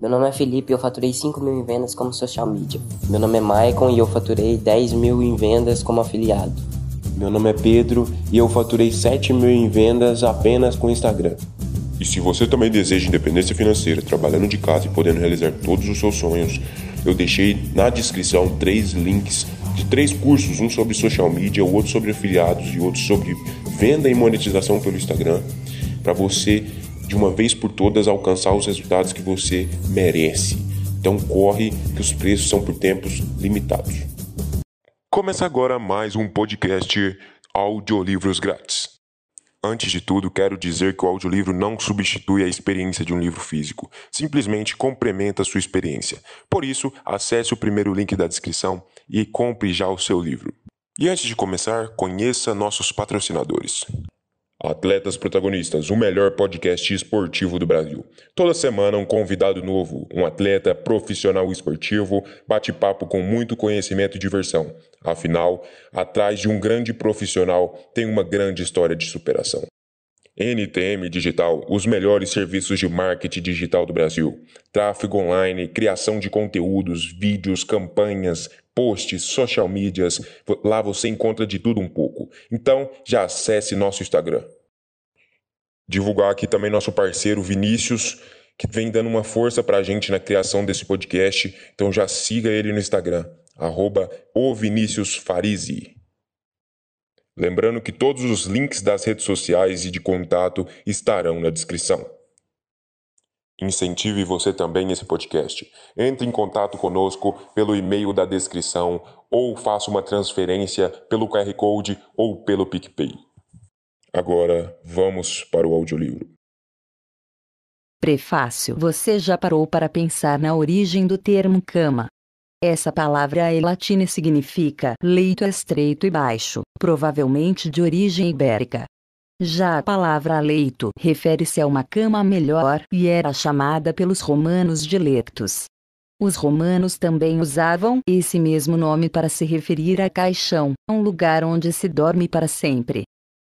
Meu nome é Felipe e eu faturei 5 mil em vendas como social media. Meu nome é Maicon e eu faturei 10 mil em vendas como afiliado. Meu nome é Pedro e eu faturei 7 mil em vendas apenas com Instagram. E se você também deseja independência financeira, trabalhando de casa e podendo realizar todos os seus sonhos, eu deixei na descrição três links de três cursos, um sobre social media, o outro sobre afiliados e outro sobre venda e monetização pelo Instagram, para você de uma vez por todas alcançar os resultados que você merece. Então corre que os preços são por tempos limitados. Começa agora mais um podcast Audiolivros Grátis. Antes de tudo, quero dizer que o audiolivro não substitui a experiência de um livro físico, simplesmente complementa a sua experiência. Por isso, acesse o primeiro link da descrição e compre já o seu livro. E antes de começar, conheça nossos patrocinadores. Atletas Protagonistas, o melhor podcast esportivo do Brasil. Toda semana um convidado novo, um atleta profissional esportivo, bate-papo com muito conhecimento e diversão. Afinal, atrás de um grande profissional tem uma grande história de superação. NTM Digital, os melhores serviços de marketing digital do Brasil. Tráfego online, criação de conteúdos, vídeos, campanhas, posts, social medias. Lá você encontra de tudo um pouco. Então, já acesse nosso Instagram. Divulgar aqui também nosso parceiro Vinícius, que vem dando uma força para a gente na criação desse podcast. Então já siga ele no Instagram, arroba. Lembrando que todos os links das redes sociais e de contato estarão na descrição. Incentive você também esse podcast. Entre em contato conosco pelo e-mail da descrição ou faça uma transferência pelo QR Code ou pelo PicPay. Agora vamos para o audiolivro. Prefácio: Você já parou para pensar na origem do termo cama? Essa palavra é latina e significa leito estreito e baixo, provavelmente de origem ibérica. Já a palavra leito refere-se a uma cama melhor e era chamada pelos romanos de lectus. Os romanos também usavam esse mesmo nome para se referir a caixão, um lugar onde se dorme para sempre.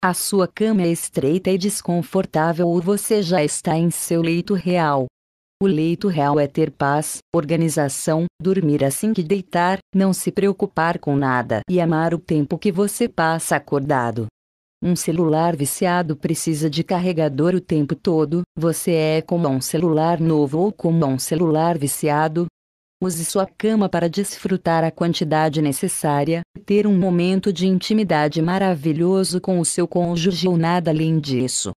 A sua cama é estreita e desconfortável ou você já está em seu leito real, o leito real é ter paz, organização, dormir assim que deitar, não se preocupar com nada e amar o tempo que você passa acordado. Um celular viciado precisa de carregador o tempo todo, você é como um celular novo ou como um celular viciado. Use sua cama para desfrutar a quantidade necessária, ter um momento de intimidade maravilhoso com o seu cônjuge ou nada além disso.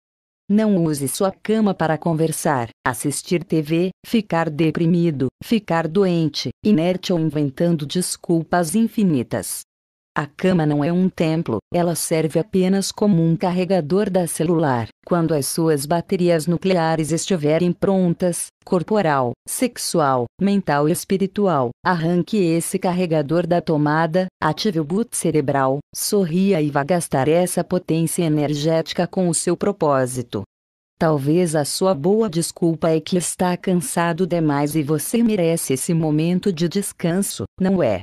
Não use sua cama para conversar, assistir TV, ficar deprimido, ficar doente, inerte ou inventando desculpas infinitas. A cama não é um templo, ela serve apenas como um carregador da celular. Quando as suas baterias nucleares estiverem prontas, corporal, sexual, mental e espiritual, arranque esse carregador da tomada, ative o boot cerebral, sorria e vá gastar essa potência energética com o seu propósito. Talvez a sua boa desculpa é que está cansado demais e você merece esse momento de descanso, não é?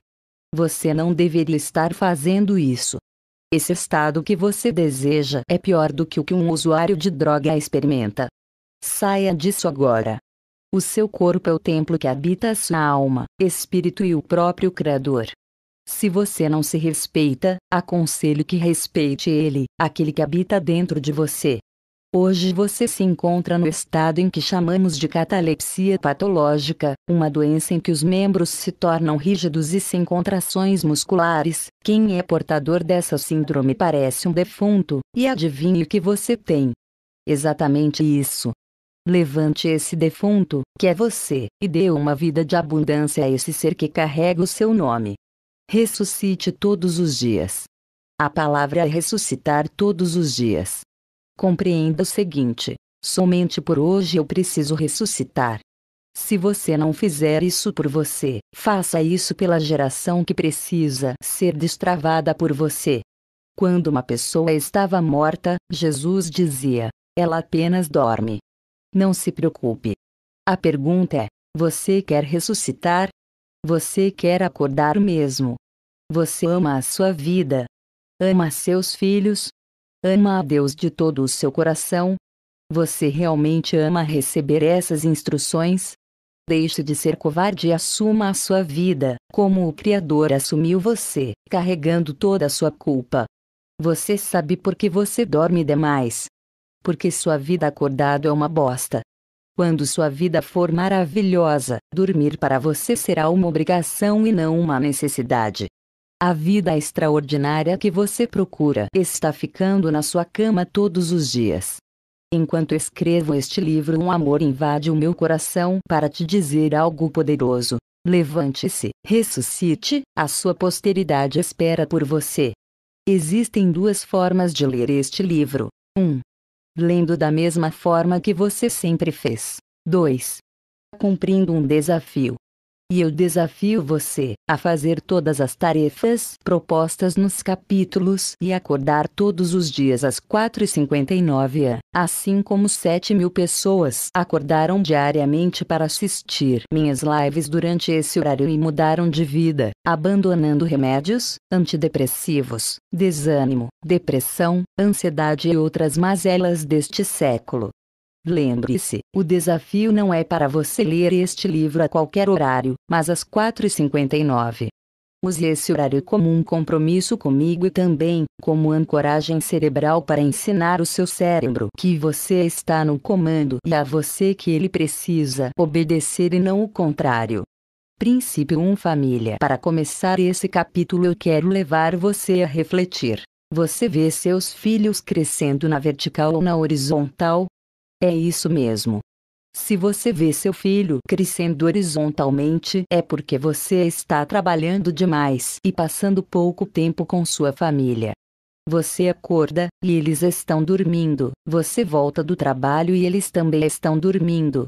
Você não deveria estar fazendo isso. Esse estado que você deseja é pior do que o que um usuário de droga experimenta. Saia disso agora. O seu corpo é o templo que habita a sua alma, espírito e o próprio Criador. Se você não se respeita, aconselho que respeite ele, aquele que habita dentro de você. Hoje você se encontra no estado em que chamamos de catalepsia patológica, uma doença em que os membros se tornam rígidos e sem contrações musculares. Quem é portador dessa síndrome parece um defunto, e adivinhe o que você tem. Exatamente isso. Levante esse defunto, que é você, e dê uma vida de abundância a esse ser que carrega o seu nome. Ressuscite todos os dias. A palavra é ressuscitar todos os dias. Compreenda o seguinte: somente por hoje eu preciso ressuscitar. Se você não fizer isso por você, faça isso pela geração que precisa ser destravada por você. Quando uma pessoa estava morta, Jesus dizia: ela apenas dorme. Não se preocupe. A pergunta é: você quer ressuscitar? Você quer acordar mesmo? Você ama a sua vida? Ama seus filhos? Ama a Deus de todo o seu coração? Você realmente ama receber essas instruções? Deixe de ser covarde e assuma a sua vida, como o Criador assumiu você, carregando toda a sua culpa. Você sabe por que você dorme demais? Porque sua vida acordado é uma bosta. Quando sua vida for maravilhosa, dormir para você será uma obrigação e não uma necessidade. A vida extraordinária que você procura está ficando na sua cama todos os dias. Enquanto escrevo este livro, um amor invade o meu coração para te dizer algo poderoso. Levante-se, ressuscite, a sua posteridade espera por você. Existem duas formas de ler este livro. 1. Um, lendo da mesma forma que você sempre fez. 2. Cumprindo um desafio. E eu desafio você a fazer todas as tarefas propostas nos capítulos e acordar todos os dias às 4h59, assim como 7 mil pessoas acordaram diariamente para assistir minhas lives durante esse horário e mudaram de vida, abandonando remédios, antidepressivos, desânimo, depressão, ansiedade e outras mazelas deste século. Lembre-se, o desafio não é para você ler este livro a qualquer horário, mas às 4h59. Use esse horário como um compromisso comigo e também como ancoragem cerebral para ensinar o seu cérebro que você está no comando e a você que ele precisa obedecer e não o contrário. Princípio 1 Família Para começar esse capítulo eu quero levar você a refletir. Você vê seus filhos crescendo na vertical ou na horizontal? É isso mesmo. Se você vê seu filho crescendo horizontalmente, é porque você está trabalhando demais e passando pouco tempo com sua família. Você acorda, e eles estão dormindo, você volta do trabalho e eles também estão dormindo.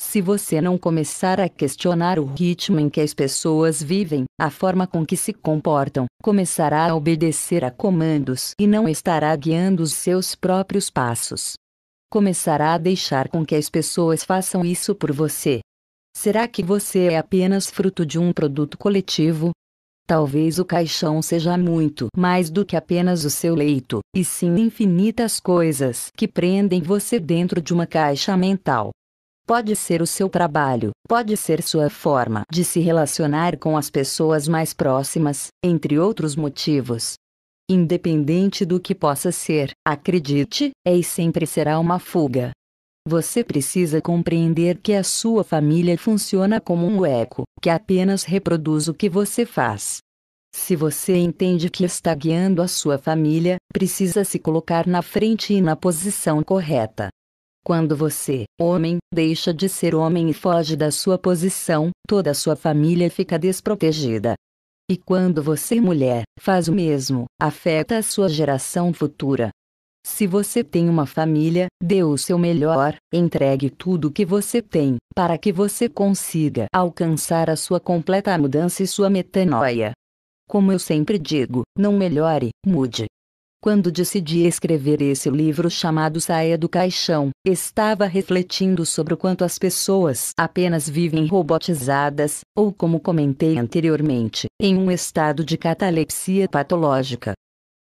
Se você não começar a questionar o ritmo em que as pessoas vivem, a forma com que se comportam, começará a obedecer a comandos e não estará guiando os seus próprios passos começará a deixar com que as pessoas façam isso por você. Será que você é apenas fruto de um produto coletivo? Talvez o caixão seja muito mais do que apenas o seu leito, e sim infinitas coisas que prendem você dentro de uma caixa mental. Pode ser o seu trabalho, pode ser sua forma de se relacionar com as pessoas mais próximas, entre outros motivos. Independente do que possa ser, acredite, é e sempre será uma fuga. Você precisa compreender que a sua família funciona como um eco, que apenas reproduz o que você faz. Se você entende que está guiando a sua família, precisa se colocar na frente e na posição correta. Quando você, homem, deixa de ser homem e foge da sua posição, toda a sua família fica desprotegida. E quando você, mulher, faz o mesmo, afeta a sua geração futura. Se você tem uma família, dê o seu melhor, entregue tudo o que você tem, para que você consiga alcançar a sua completa mudança e sua metanoia. Como eu sempre digo, não melhore, mude. Quando decidi escrever esse livro chamado Saia do Caixão, estava refletindo sobre o quanto as pessoas apenas vivem robotizadas, ou como comentei anteriormente, em um estado de catalepsia patológica.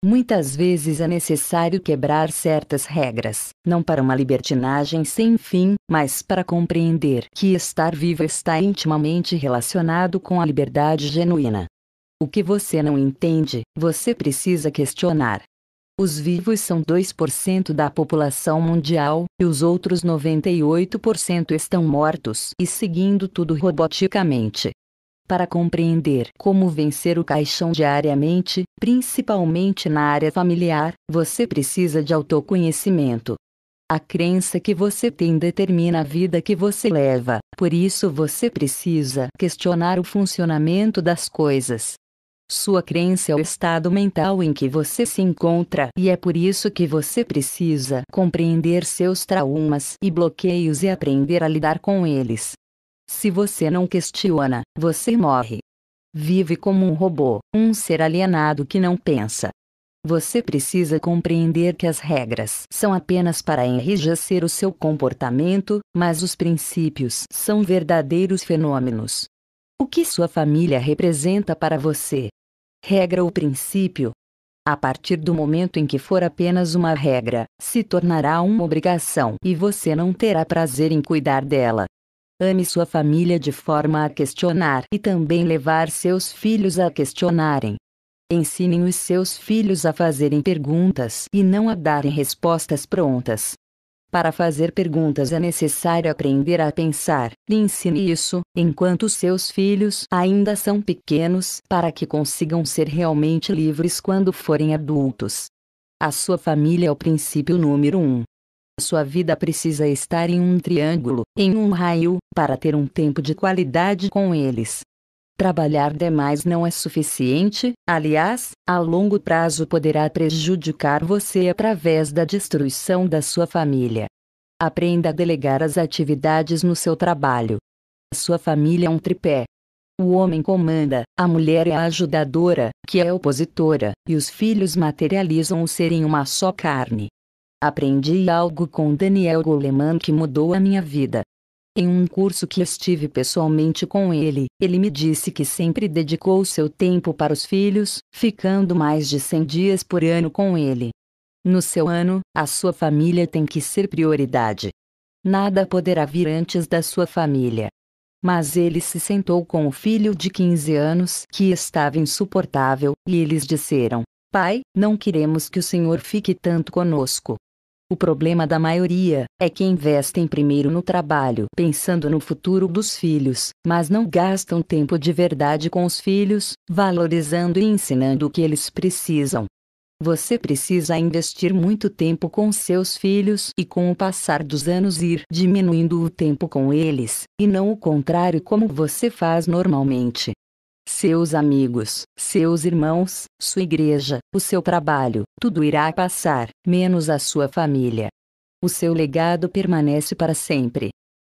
Muitas vezes é necessário quebrar certas regras, não para uma libertinagem sem fim, mas para compreender que estar vivo está intimamente relacionado com a liberdade genuína. O que você não entende, você precisa questionar. Os vivos são 2% da população mundial, e os outros 98% estão mortos e seguindo tudo roboticamente. Para compreender como vencer o caixão diariamente, principalmente na área familiar, você precisa de autoconhecimento. A crença que você tem determina a vida que você leva, por isso você precisa questionar o funcionamento das coisas. Sua crença é o estado mental em que você se encontra e é por isso que você precisa compreender seus traumas e bloqueios e aprender a lidar com eles. Se você não questiona, você morre. Vive como um robô, um ser alienado que não pensa. Você precisa compreender que as regras são apenas para enrijecer o seu comportamento, mas os princípios são verdadeiros fenômenos. O que sua família representa para você? Regra ou princípio? A partir do momento em que for apenas uma regra, se tornará uma obrigação e você não terá prazer em cuidar dela. Ame sua família de forma a questionar e também levar seus filhos a questionarem. Ensinem os seus filhos a fazerem perguntas e não a darem respostas prontas. Para fazer perguntas é necessário aprender a pensar. E ensine isso, enquanto seus filhos ainda são pequenos, para que consigam ser realmente livres quando forem adultos. A sua família é o princípio número um. Sua vida precisa estar em um triângulo, em um raio, para ter um tempo de qualidade com eles. Trabalhar demais não é suficiente, aliás, a longo prazo poderá prejudicar você através da destruição da sua família. Aprenda a delegar as atividades no seu trabalho. Sua família é um tripé. O homem comanda, a mulher é a ajudadora, que é opositora, e os filhos materializam o ser em uma só carne. Aprendi algo com Daniel Goleman que mudou a minha vida. Em um curso que estive pessoalmente com ele, ele me disse que sempre dedicou seu tempo para os filhos, ficando mais de 100 dias por ano com ele. No seu ano, a sua família tem que ser prioridade. Nada poderá vir antes da sua família. Mas ele se sentou com o filho de 15 anos que estava insuportável, e eles disseram: Pai, não queremos que o Senhor fique tanto conosco. O problema da maioria é que investem primeiro no trabalho, pensando no futuro dos filhos, mas não gastam tempo de verdade com os filhos, valorizando e ensinando o que eles precisam. Você precisa investir muito tempo com seus filhos e com o passar dos anos ir diminuindo o tempo com eles, e não o contrário como você faz normalmente seus amigos, seus irmãos, sua igreja, o seu trabalho, tudo irá passar, menos a sua família. O seu legado permanece para sempre.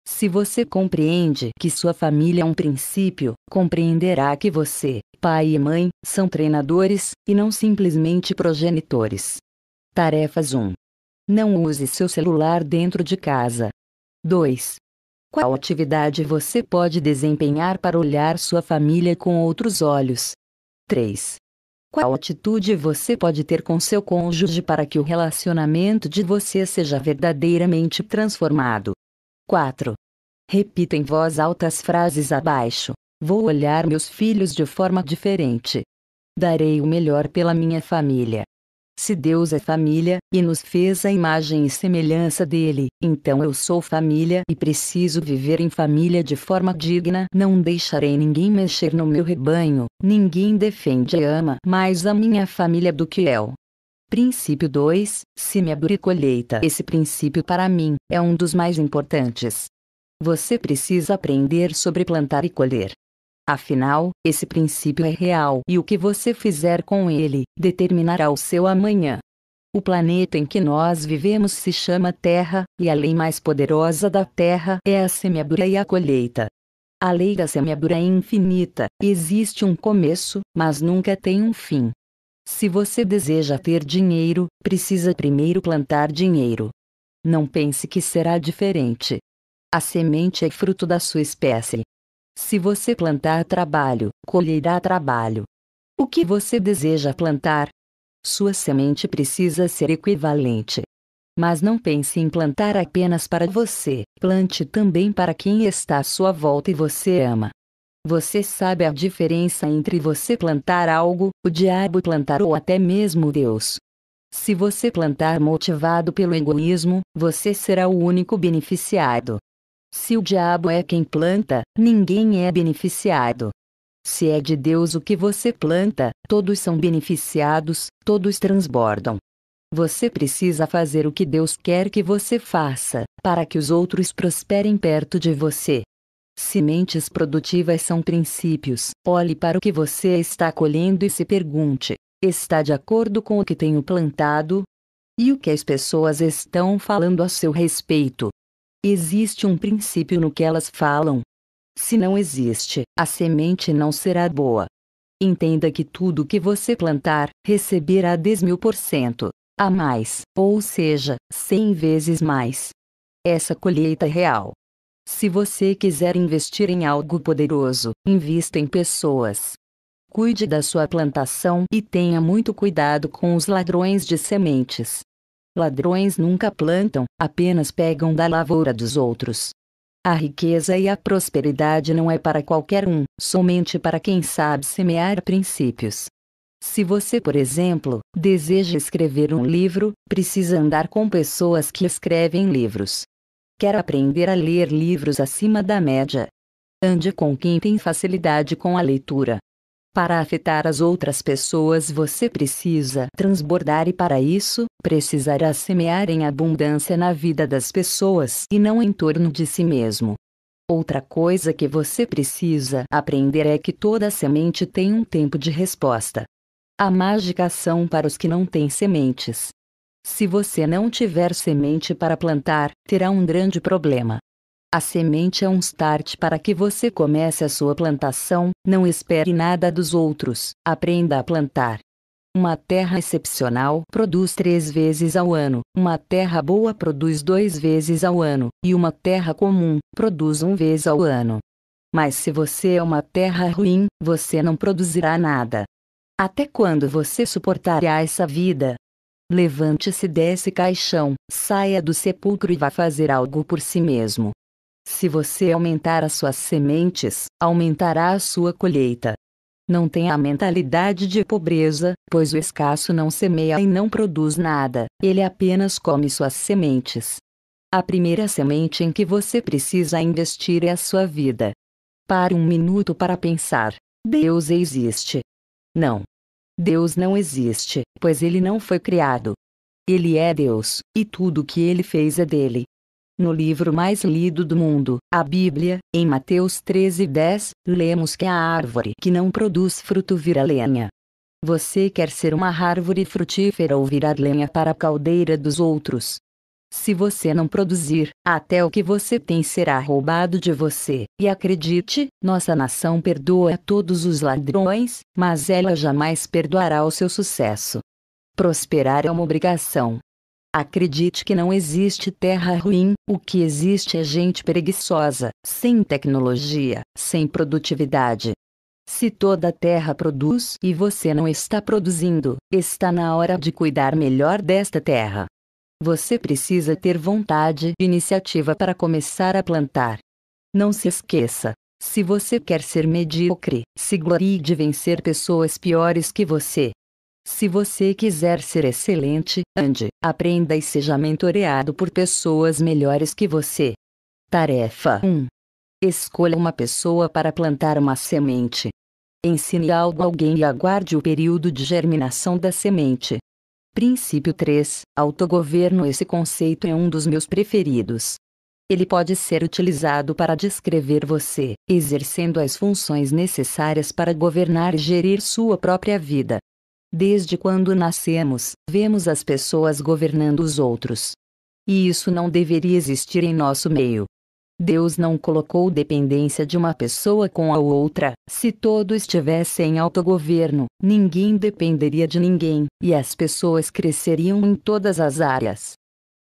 Se você compreende que sua família é um princípio, compreenderá que você, pai e mãe, são treinadores, e não simplesmente progenitores. Tarefas 1. Não use seu celular dentro de casa. 2. Qual atividade você pode desempenhar para olhar sua família com outros olhos? 3. Qual atitude você pode ter com seu cônjuge para que o relacionamento de você seja verdadeiramente transformado? 4. Repita em voz alta as frases abaixo. Vou olhar meus filhos de forma diferente. Darei o melhor pela minha família. Se Deus é família, e nos fez a imagem e semelhança dele, então eu sou família e preciso viver em família de forma digna. Não deixarei ninguém mexer no meu rebanho, ninguém defende e ama mais a minha família do que eu. Princípio 2: Semeadura e colheita. Esse princípio para mim é um dos mais importantes. Você precisa aprender sobre plantar e colher. Afinal, esse princípio é real e o que você fizer com ele determinará o seu amanhã. O planeta em que nós vivemos se chama Terra, e a lei mais poderosa da Terra é a semeadura e a colheita. A lei da semeadura é infinita, existe um começo, mas nunca tem um fim. Se você deseja ter dinheiro, precisa primeiro plantar dinheiro. Não pense que será diferente. A semente é fruto da sua espécie. Se você plantar trabalho, colherá trabalho. O que você deseja plantar? Sua semente precisa ser equivalente. Mas não pense em plantar apenas para você, plante também para quem está à sua volta e você ama. Você sabe a diferença entre você plantar algo, o diabo plantar ou até mesmo Deus. Se você plantar motivado pelo egoísmo, você será o único beneficiado. Se o diabo é quem planta, ninguém é beneficiado. Se é de Deus o que você planta, todos são beneficiados, todos transbordam. Você precisa fazer o que Deus quer que você faça, para que os outros prosperem perto de você. Sementes produtivas são princípios. Olhe para o que você está colhendo e se pergunte: está de acordo com o que tenho plantado? E o que as pessoas estão falando a seu respeito? Existe um princípio no que elas falam. Se não existe, a semente não será boa. Entenda que tudo que você plantar, receberá 10 mil por cento a mais, ou seja, 100 vezes mais. Essa colheita é real. Se você quiser investir em algo poderoso, invista em pessoas. Cuide da sua plantação e tenha muito cuidado com os ladrões de sementes. Ladrões nunca plantam, apenas pegam da lavoura dos outros. A riqueza e a prosperidade não é para qualquer um, somente para quem sabe semear princípios. Se você, por exemplo, deseja escrever um livro, precisa andar com pessoas que escrevem livros. Quer aprender a ler livros acima da média? Ande com quem tem facilidade com a leitura. Para afetar as outras pessoas você precisa transbordar e para isso, precisará semear em abundância na vida das pessoas e não em torno de si mesmo. Outra coisa que você precisa aprender é que toda semente tem um tempo de resposta. A mágica são para os que não têm sementes. Se você não tiver semente para plantar, terá um grande problema. A semente é um start para que você comece a sua plantação, não espere nada dos outros, aprenda a plantar. Uma terra excepcional produz três vezes ao ano, uma terra boa produz dois vezes ao ano, e uma terra comum produz um vez ao ano. Mas se você é uma terra ruim, você não produzirá nada. Até quando você suportará essa vida? Levante-se desse caixão, saia do sepulcro e vá fazer algo por si mesmo. Se você aumentar as suas sementes, aumentará a sua colheita. Não tenha a mentalidade de pobreza, pois o escasso não semeia e não produz nada, ele apenas come suas sementes. A primeira semente em que você precisa investir é a sua vida. Pare um minuto para pensar: Deus existe. Não. Deus não existe, pois ele não foi criado. Ele é Deus, e tudo o que ele fez é dele. No livro mais lido do mundo, a Bíblia, em Mateus 13:10, lemos que a árvore que não produz fruto vira lenha. Você quer ser uma árvore frutífera ou virar lenha para a caldeira dos outros? Se você não produzir, até o que você tem será roubado de você. E acredite, nossa nação perdoa todos os ladrões, mas ela jamais perdoará o seu sucesso. Prosperar é uma obrigação, Acredite que não existe terra ruim, o que existe é gente preguiçosa, sem tecnologia, sem produtividade. Se toda a terra produz e você não está produzindo, está na hora de cuidar melhor desta terra. Você precisa ter vontade e iniciativa para começar a plantar. Não se esqueça: se você quer ser medíocre, se glorie de vencer pessoas piores que você. Se você quiser ser excelente, ande, aprenda e seja mentoreado por pessoas melhores que você. Tarefa 1. Escolha uma pessoa para plantar uma semente. Ensine algo a alguém e aguarde o período de germinação da semente. Princípio 3. Autogoverno Esse conceito é um dos meus preferidos. Ele pode ser utilizado para descrever você, exercendo as funções necessárias para governar e gerir sua própria vida. Desde quando nascemos, vemos as pessoas governando os outros. E isso não deveria existir em nosso meio. Deus não colocou dependência de uma pessoa com a outra. Se todo estivesse em autogoverno, ninguém dependeria de ninguém, e as pessoas cresceriam em todas as áreas.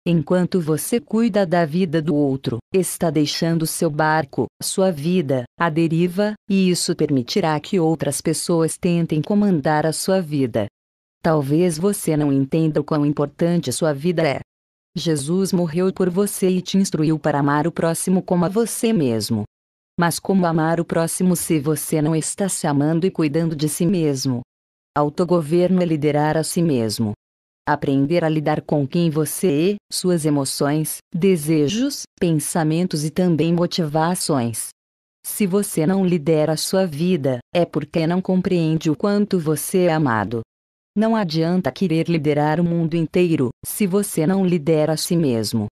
Enquanto você cuida da vida do outro, está deixando seu barco, sua vida, à deriva, e isso permitirá que outras pessoas tentem comandar a sua vida. Talvez você não entenda o quão importante sua vida é. Jesus morreu por você e te instruiu para amar o próximo como a você mesmo. Mas como amar o próximo se você não está se amando e cuidando de si mesmo? Autogoverno é liderar a si mesmo. Aprender a lidar com quem você é, suas emoções, desejos, pensamentos e também motivações. Se você não lidera sua vida, é porque não compreende o quanto você é amado. Não adianta querer liderar o mundo inteiro, se você não lidera a si mesmo.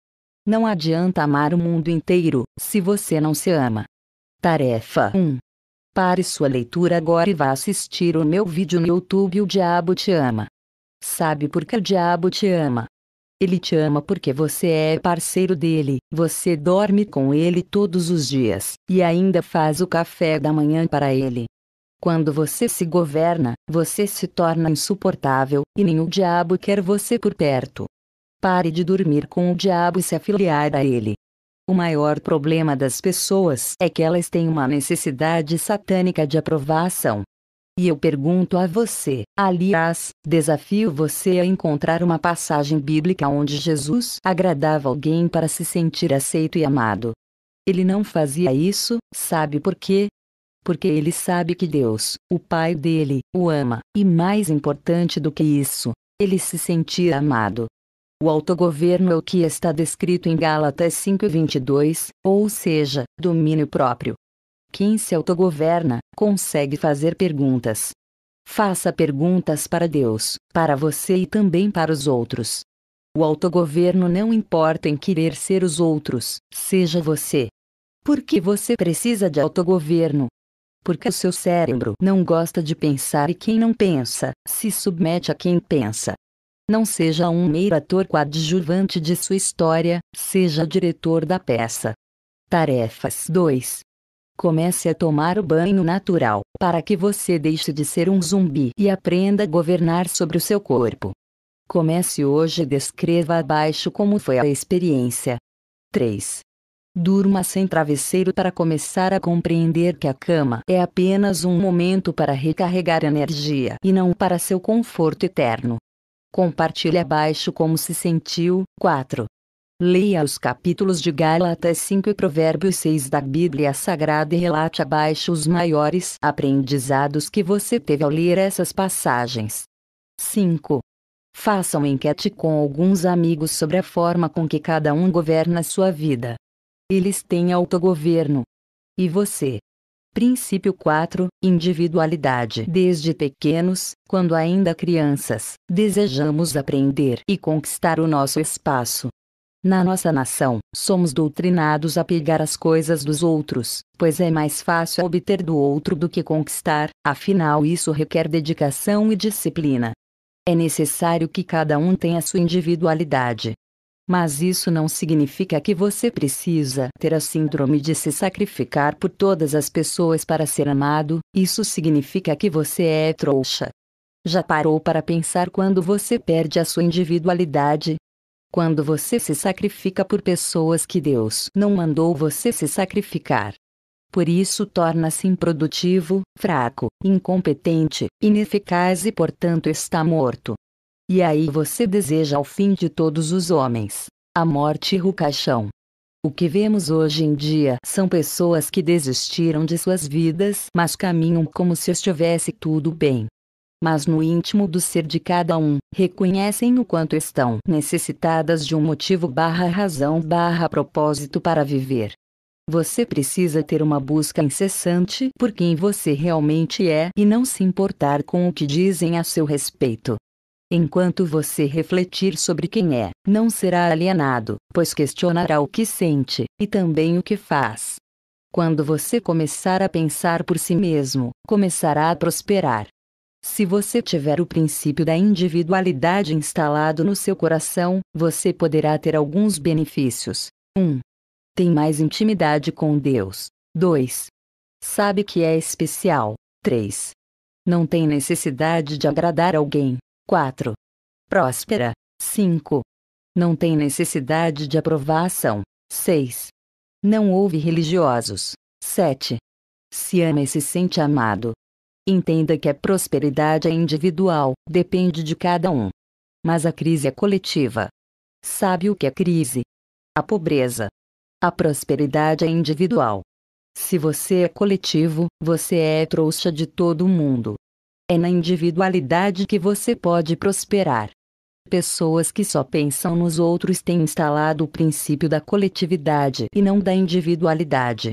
Não adianta amar o mundo inteiro, se você não se ama. Tarefa 1. Pare sua leitura agora e vá assistir o meu vídeo no YouTube O Diabo Te Ama. Sabe por que o diabo te ama? Ele te ama porque você é parceiro dele, você dorme com ele todos os dias, e ainda faz o café da manhã para ele. Quando você se governa, você se torna insuportável, e nem o diabo quer você por perto. Pare de dormir com o diabo e se afiliar a ele. O maior problema das pessoas é que elas têm uma necessidade satânica de aprovação, e eu pergunto a você, aliás, desafio você a encontrar uma passagem bíblica onde Jesus agradava alguém para se sentir aceito e amado. Ele não fazia isso, sabe por quê? Porque ele sabe que Deus, o Pai dele, o ama, e mais importante do que isso, ele se sentia amado. O autogoverno é o que está descrito em Gálatas 5:22, ou seja, domínio próprio. Quem se autogoverna, consegue fazer perguntas. Faça perguntas para Deus, para você e também para os outros. O autogoverno não importa em querer ser os outros, seja você. Por que você precisa de autogoverno? Porque o seu cérebro não gosta de pensar e quem não pensa, se submete a quem pensa. Não seja um mero ator coadjuvante de sua história, seja diretor da peça. Tarefas 2. Comece a tomar o banho natural, para que você deixe de ser um zumbi e aprenda a governar sobre o seu corpo. Comece hoje e descreva abaixo como foi a experiência. 3. Durma sem travesseiro para começar a compreender que a cama é apenas um momento para recarregar energia e não para seu conforto eterno. Compartilhe abaixo como se sentiu. 4. Leia os capítulos de Gálatas 5 e Provérbios 6 da Bíblia Sagrada e relate abaixo os maiores aprendizados que você teve ao ler essas passagens. 5. Faça uma enquete com alguns amigos sobre a forma com que cada um governa sua vida. Eles têm autogoverno. E você? Princípio 4: Individualidade. Desde pequenos, quando ainda crianças, desejamos aprender e conquistar o nosso espaço. Na nossa nação, somos doutrinados a pegar as coisas dos outros, pois é mais fácil obter do outro do que conquistar, afinal, isso requer dedicação e disciplina. É necessário que cada um tenha sua individualidade. Mas isso não significa que você precisa ter a síndrome de se sacrificar por todas as pessoas para ser amado, isso significa que você é trouxa. Já parou para pensar quando você perde a sua individualidade, quando você se sacrifica por pessoas que Deus não mandou você se sacrificar. Por isso torna-se improdutivo, fraco, incompetente, ineficaz e portanto está morto. E aí você deseja o fim de todos os homens, a morte e o caixão. O que vemos hoje em dia são pessoas que desistiram de suas vidas, mas caminham como se estivesse tudo bem mas no íntimo do ser de cada um, reconhecem o quanto estão necessitadas de um motivo barra razão barra propósito para viver. Você precisa ter uma busca incessante por quem você realmente é e não se importar com o que dizem a seu respeito. Enquanto você refletir sobre quem é, não será alienado, pois questionará o que sente, e também o que faz. Quando você começar a pensar por si mesmo, começará a prosperar. Se você tiver o princípio da individualidade instalado no seu coração, você poderá ter alguns benefícios. 1. Tem mais intimidade com Deus. 2. Sabe que é especial. 3. Não tem necessidade de agradar alguém. 4. Próspera. 5. Não tem necessidade de aprovação. 6. Não houve religiosos. 7. Se ama e se sente amado. Entenda que a prosperidade é individual, depende de cada um. Mas a crise é coletiva. Sabe o que é crise? A pobreza. A prosperidade é individual. Se você é coletivo, você é trouxa de todo mundo. É na individualidade que você pode prosperar. Pessoas que só pensam nos outros têm instalado o princípio da coletividade e não da individualidade.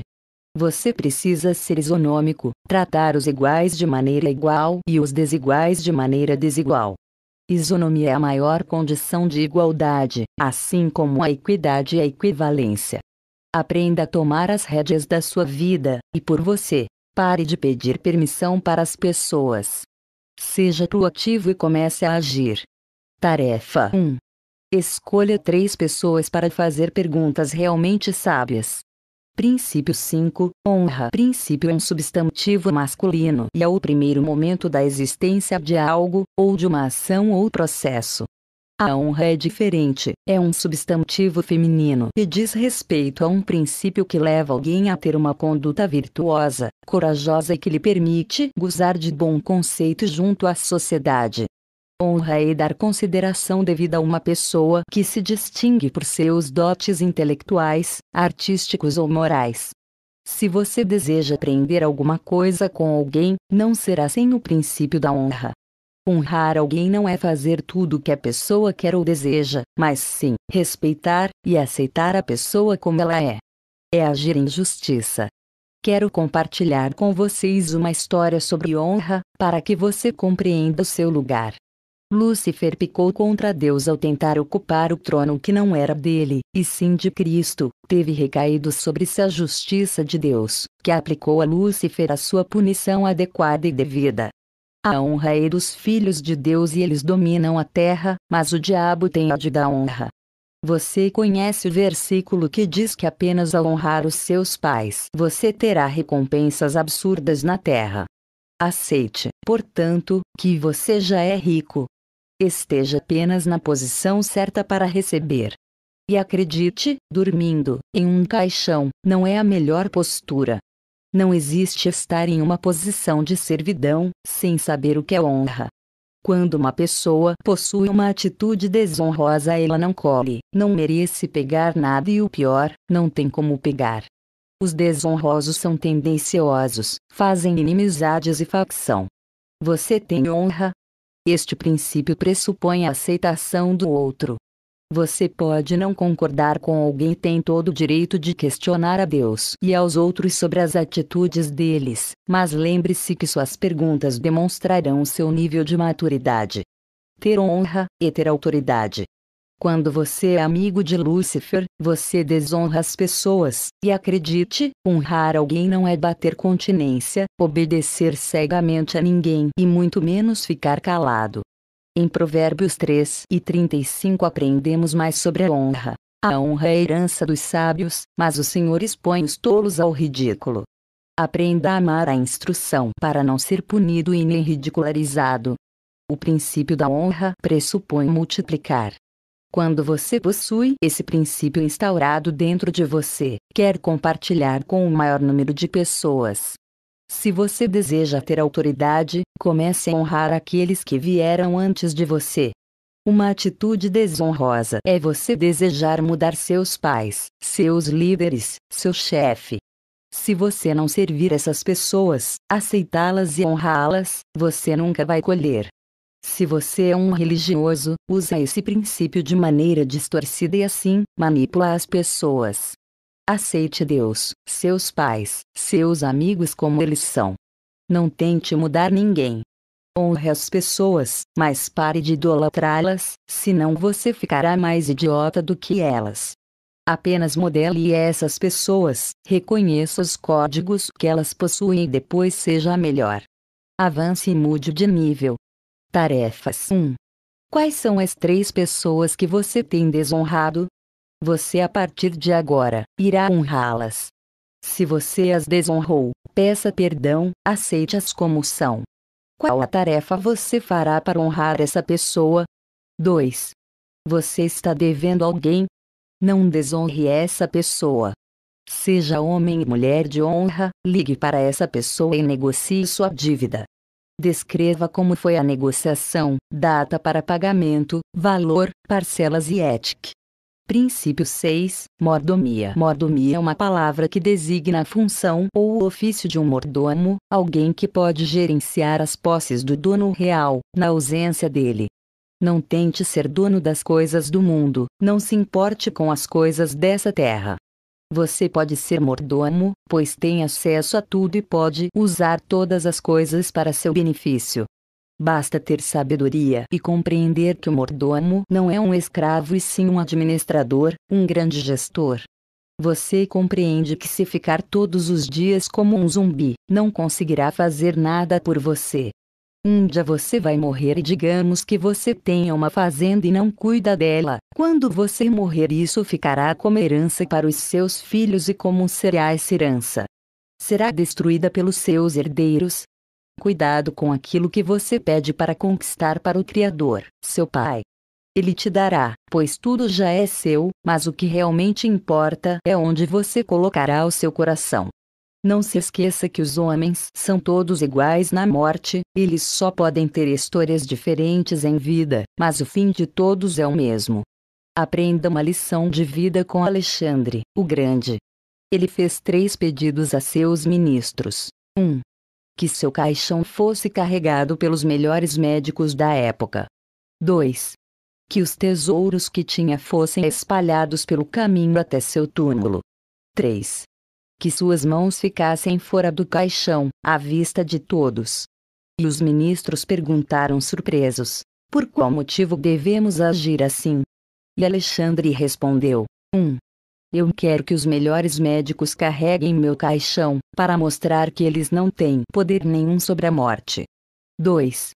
Você precisa ser isonômico, tratar os iguais de maneira igual e os desiguais de maneira desigual. Isonomia é a maior condição de igualdade, assim como a equidade e a equivalência. Aprenda a tomar as rédeas da sua vida, e por você, pare de pedir permissão para as pessoas. Seja proativo e comece a agir. Tarefa 1. Escolha três pessoas para fazer perguntas realmente sábias. Princípio 5. Honra. Princípio é um substantivo masculino e é o primeiro momento da existência de algo, ou de uma ação ou processo. A honra é diferente, é um substantivo feminino e diz respeito a um princípio que leva alguém a ter uma conduta virtuosa, corajosa e que lhe permite gozar de bom conceito junto à sociedade. Honra é dar consideração devida a uma pessoa que se distingue por seus dotes intelectuais, artísticos ou morais. Se você deseja aprender alguma coisa com alguém, não será sem o princípio da honra. Honrar alguém não é fazer tudo o que a pessoa quer ou deseja, mas sim respeitar e aceitar a pessoa como ela é. É agir em justiça. Quero compartilhar com vocês uma história sobre honra, para que você compreenda o seu lugar. Lúcifer picou contra Deus ao tentar ocupar o trono que não era dele, e sim de Cristo, teve recaído sobre si a justiça de Deus, que aplicou a Lúcifer a sua punição adequada e devida. A honra é dos filhos de Deus e eles dominam a terra, mas o diabo tem de da honra. Você conhece o versículo que diz que apenas ao honrar os seus pais você terá recompensas absurdas na terra. Aceite, portanto, que você já é rico, Esteja apenas na posição certa para receber. E acredite, dormindo, em um caixão, não é a melhor postura. Não existe estar em uma posição de servidão, sem saber o que é honra. Quando uma pessoa possui uma atitude desonrosa, ela não colhe, não merece pegar nada e o pior, não tem como pegar. Os desonrosos são tendenciosos, fazem inimizades e facção. Você tem honra, este princípio pressupõe a aceitação do outro. Você pode não concordar com alguém e tem todo o direito de questionar a Deus e aos outros sobre as atitudes deles, mas lembre-se que suas perguntas demonstrarão seu nível de maturidade. Ter honra e ter autoridade. Quando você é amigo de Lúcifer, você desonra as pessoas, e acredite, honrar alguém não é bater continência, obedecer cegamente a ninguém e muito menos ficar calado. Em Provérbios 3 e 35 aprendemos mais sobre a honra. A honra é a herança dos sábios, mas o Senhor expõe os tolos ao ridículo. Aprenda a amar a instrução para não ser punido e nem ridicularizado. O princípio da honra pressupõe multiplicar, quando você possui esse princípio instaurado dentro de você, quer compartilhar com o maior número de pessoas. Se você deseja ter autoridade, comece a honrar aqueles que vieram antes de você. Uma atitude desonrosa é você desejar mudar seus pais, seus líderes, seu chefe. Se você não servir essas pessoas, aceitá-las e honrá-las, você nunca vai colher. Se você é um religioso, usa esse princípio de maneira distorcida e assim, manipula as pessoas. Aceite Deus, seus pais, seus amigos como eles são. Não tente mudar ninguém. Honre as pessoas, mas pare de idolatrá-las, senão você ficará mais idiota do que elas. Apenas modele essas pessoas, reconheça os códigos que elas possuem e depois seja melhor. Avance e mude de nível. Tarefas 1. Quais são as três pessoas que você tem desonrado? Você a partir de agora irá honrá-las. Se você as desonrou, peça perdão, aceite-as como são. Qual a tarefa você fará para honrar essa pessoa? 2. Você está devendo alguém? Não desonre essa pessoa. Seja homem e mulher de honra, ligue para essa pessoa e negocie sua dívida. Descreva como foi a negociação, data para pagamento, valor, parcelas e ética. Princípio 6. Mordomia. Mordomia é uma palavra que designa a função ou o ofício de um mordomo, alguém que pode gerenciar as posses do dono real, na ausência dele. Não tente ser dono das coisas do mundo, não se importe com as coisas dessa terra. Você pode ser mordomo, pois tem acesso a tudo e pode usar todas as coisas para seu benefício. Basta ter sabedoria e compreender que o mordomo não é um escravo e sim um administrador, um grande gestor. Você compreende que se ficar todos os dias como um zumbi, não conseguirá fazer nada por você. Um dia você vai morrer e digamos que você tenha uma fazenda e não cuida dela. Quando você morrer, isso ficará como herança para os seus filhos e como será essa herança? Será destruída pelos seus herdeiros? Cuidado com aquilo que você pede para conquistar para o Criador, seu Pai. Ele te dará, pois tudo já é seu, mas o que realmente importa é onde você colocará o seu coração. Não se esqueça que os homens são todos iguais na morte, eles só podem ter histórias diferentes em vida, mas o fim de todos é o mesmo. Aprenda uma lição de vida com Alexandre, o Grande. Ele fez três pedidos a seus ministros. 1. Um, que seu caixão fosse carregado pelos melhores médicos da época. 2. Que os tesouros que tinha fossem espalhados pelo caminho até seu túmulo. 3 que suas mãos ficassem fora do caixão, à vista de todos. E os ministros perguntaram surpresos: Por qual motivo devemos agir assim? E Alexandre respondeu: 1. Um, eu quero que os melhores médicos carreguem meu caixão, para mostrar que eles não têm poder nenhum sobre a morte. 2.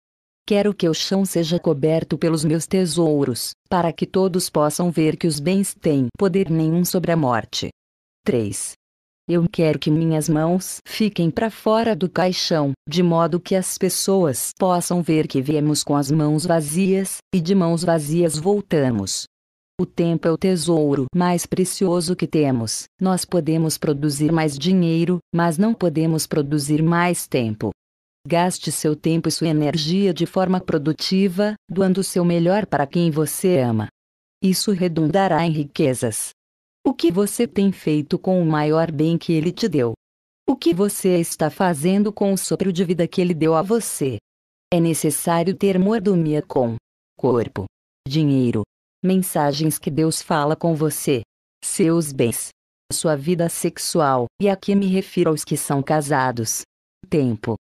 Quero que o chão seja coberto pelos meus tesouros, para que todos possam ver que os bens têm poder nenhum sobre a morte. 3. Eu quero que minhas mãos fiquem para fora do caixão, de modo que as pessoas possam ver que viemos com as mãos vazias, e de mãos vazias voltamos. O tempo é o tesouro mais precioso que temos. Nós podemos produzir mais dinheiro, mas não podemos produzir mais tempo. Gaste seu tempo e sua energia de forma produtiva, doando seu melhor para quem você ama. Isso redundará em riquezas. O que você tem feito com o maior bem que ele te deu? O que você está fazendo com o sopro de vida que ele deu a você? É necessário ter mordomia com corpo, dinheiro, mensagens que Deus fala com você, seus bens, sua vida sexual, e aqui me refiro aos que são casados. Tempo.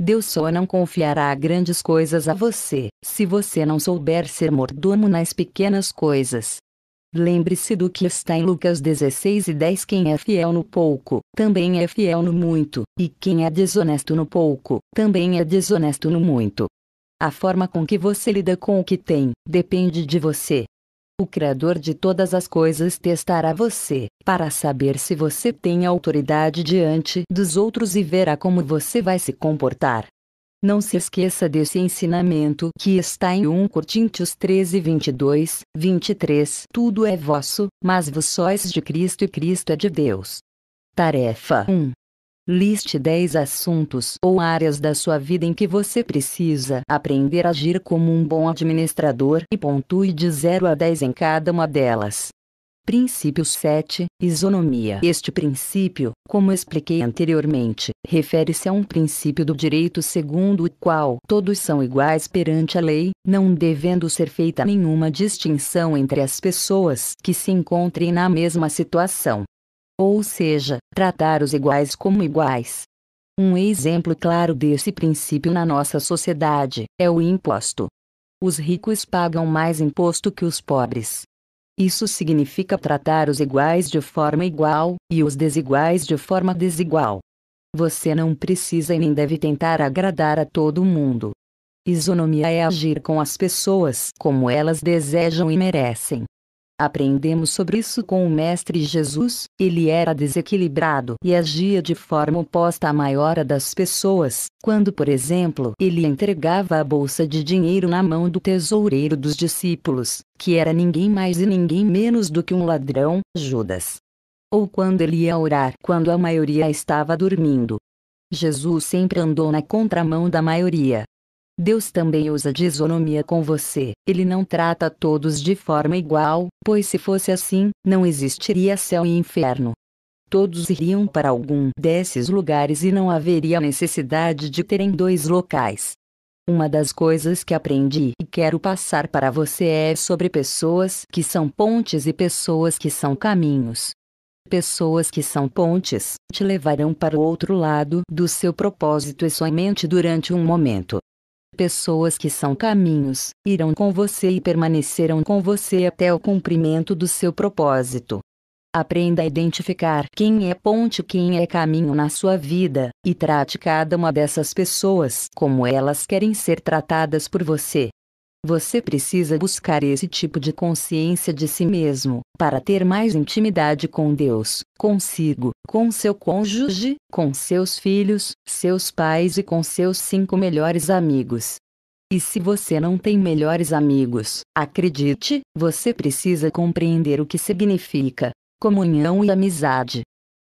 Deus só não confiará grandes coisas a você, se você não souber ser mordomo nas pequenas coisas. Lembre-se do que está em Lucas 16 e 10: quem é fiel no pouco, também é fiel no muito, e quem é desonesto no pouco, também é desonesto no muito. A forma com que você lida com o que tem, depende de você. O Criador de todas as coisas testará você, para saber se você tem autoridade diante dos outros e verá como você vai se comportar. Não se esqueça desse ensinamento que está em 1 Coríntios 13, 22, 23. Tudo é vosso, mas vós sois de Cristo e Cristo é de Deus. Tarefa 1. Liste 10 assuntos ou áreas da sua vida em que você precisa aprender a agir como um bom administrador e pontue de 0 a 10 em cada uma delas. Princípio 7. Isonomia. Este princípio, como expliquei anteriormente, refere-se a um princípio do direito segundo o qual todos são iguais perante a lei, não devendo ser feita nenhuma distinção entre as pessoas que se encontrem na mesma situação. Ou seja, tratar os iguais como iguais. Um exemplo claro desse princípio na nossa sociedade é o imposto. Os ricos pagam mais imposto que os pobres, isso significa tratar os iguais de forma igual, e os desiguais de forma desigual. Você não precisa e nem deve tentar agradar a todo mundo. Isonomia é agir com as pessoas como elas desejam e merecem. Aprendemos sobre isso com o Mestre Jesus, ele era desequilibrado e agia de forma oposta à maior das pessoas, quando, por exemplo, ele entregava a bolsa de dinheiro na mão do tesoureiro dos discípulos, que era ninguém mais e ninguém menos do que um ladrão, Judas. Ou quando ele ia orar quando a maioria estava dormindo. Jesus sempre andou na contramão da maioria, Deus também usa isonomia com você. Ele não trata todos de forma igual, pois se fosse assim, não existiria céu e inferno. Todos iriam para algum desses lugares e não haveria necessidade de terem dois locais. Uma das coisas que aprendi e quero passar para você é sobre pessoas que são pontes e pessoas que são caminhos. Pessoas que são pontes te levarão para o outro lado do seu propósito e somente durante um momento. Pessoas que são caminhos, irão com você e permanecerão com você até o cumprimento do seu propósito. Aprenda a identificar quem é ponte quem é caminho na sua vida, e trate cada uma dessas pessoas como elas querem ser tratadas por você. Você precisa buscar esse tipo de consciência de si mesmo, para ter mais intimidade com Deus, consigo, com seu cônjuge, com seus filhos, seus pais e com seus cinco melhores amigos. E se você não tem melhores amigos, acredite, você precisa compreender o que significa comunhão e amizade.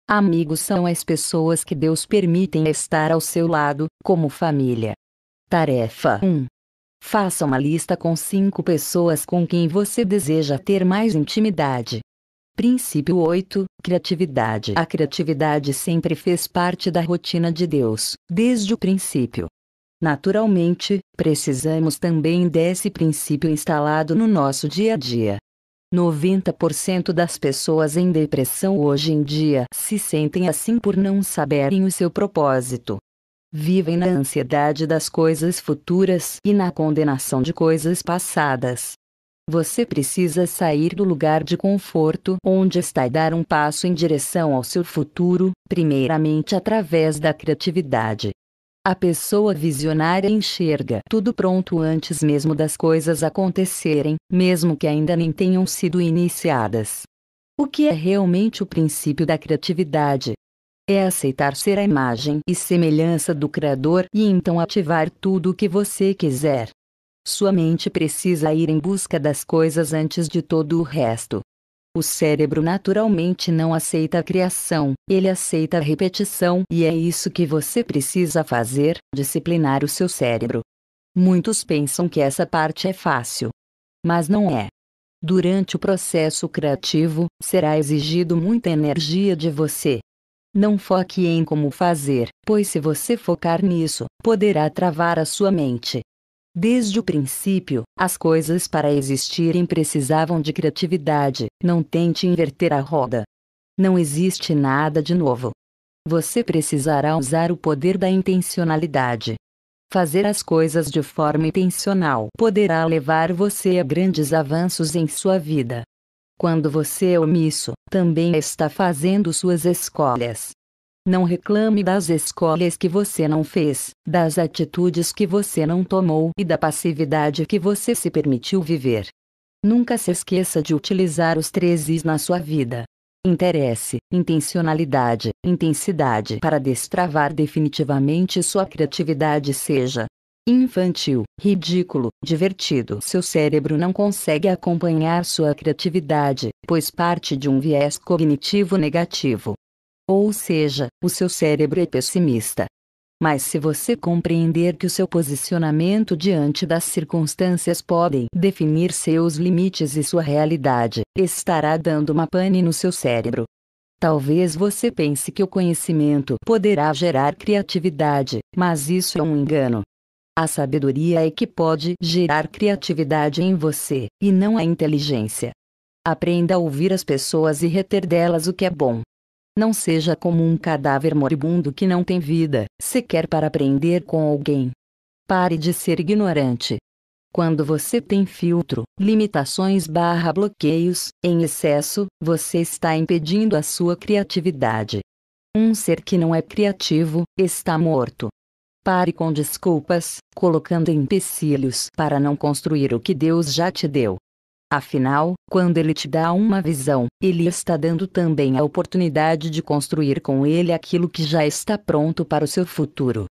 Amigos são as pessoas que Deus permitem estar ao seu lado, como família. Tarefa 1. Faça uma lista com cinco pessoas com quem você deseja ter mais intimidade. Princípio 8: Criatividade. A criatividade sempre fez parte da rotina de Deus, desde o princípio. Naturalmente, precisamos também desse princípio instalado no nosso dia a dia. 90% das pessoas em depressão hoje em dia se sentem assim por não saberem o seu propósito. Vivem na ansiedade das coisas futuras e na condenação de coisas passadas. Você precisa sair do lugar de conforto onde está e dar um passo em direção ao seu futuro, primeiramente através da criatividade. A pessoa visionária enxerga tudo pronto antes mesmo das coisas acontecerem, mesmo que ainda nem tenham sido iniciadas. O que é realmente o princípio da criatividade? É aceitar ser a imagem e semelhança do Criador e então ativar tudo o que você quiser. Sua mente precisa ir em busca das coisas antes de todo o resto. O cérebro naturalmente não aceita a criação, ele aceita a repetição, e é isso que você precisa fazer: disciplinar o seu cérebro. Muitos pensam que essa parte é fácil. Mas não é. Durante o processo criativo, será exigido muita energia de você. Não foque em como fazer, pois se você focar nisso, poderá travar a sua mente. Desde o princípio, as coisas para existirem precisavam de criatividade, não tente inverter a roda. Não existe nada de novo. Você precisará usar o poder da intencionalidade. Fazer as coisas de forma intencional poderá levar você a grandes avanços em sua vida. Quando você é omisso, também está fazendo suas escolhas. Não reclame das escolhas que você não fez, das atitudes que você não tomou e da passividade que você se permitiu viver. Nunca se esqueça de utilizar os três Is na sua vida. Interesse, intencionalidade, intensidade para destravar definitivamente sua criatividade seja infantil, ridículo, divertido. Seu cérebro não consegue acompanhar sua criatividade, pois parte de um viés cognitivo negativo. Ou seja, o seu cérebro é pessimista. Mas se você compreender que o seu posicionamento diante das circunstâncias podem definir seus limites e sua realidade, estará dando uma pane no seu cérebro. Talvez você pense que o conhecimento poderá gerar criatividade, mas isso é um engano. A sabedoria é que pode gerar criatividade em você, e não a inteligência. Aprenda a ouvir as pessoas e reter delas o que é bom. Não seja como um cadáver moribundo que não tem vida, sequer para aprender com alguém. Pare de ser ignorante. Quando você tem filtro, limitações barra bloqueios, em excesso, você está impedindo a sua criatividade. Um ser que não é criativo, está morto. Pare com desculpas, colocando empecilhos para não construir o que Deus já te deu. Afinal, quando ele te dá uma visão, ele está dando também a oportunidade de construir com ele aquilo que já está pronto para o seu futuro.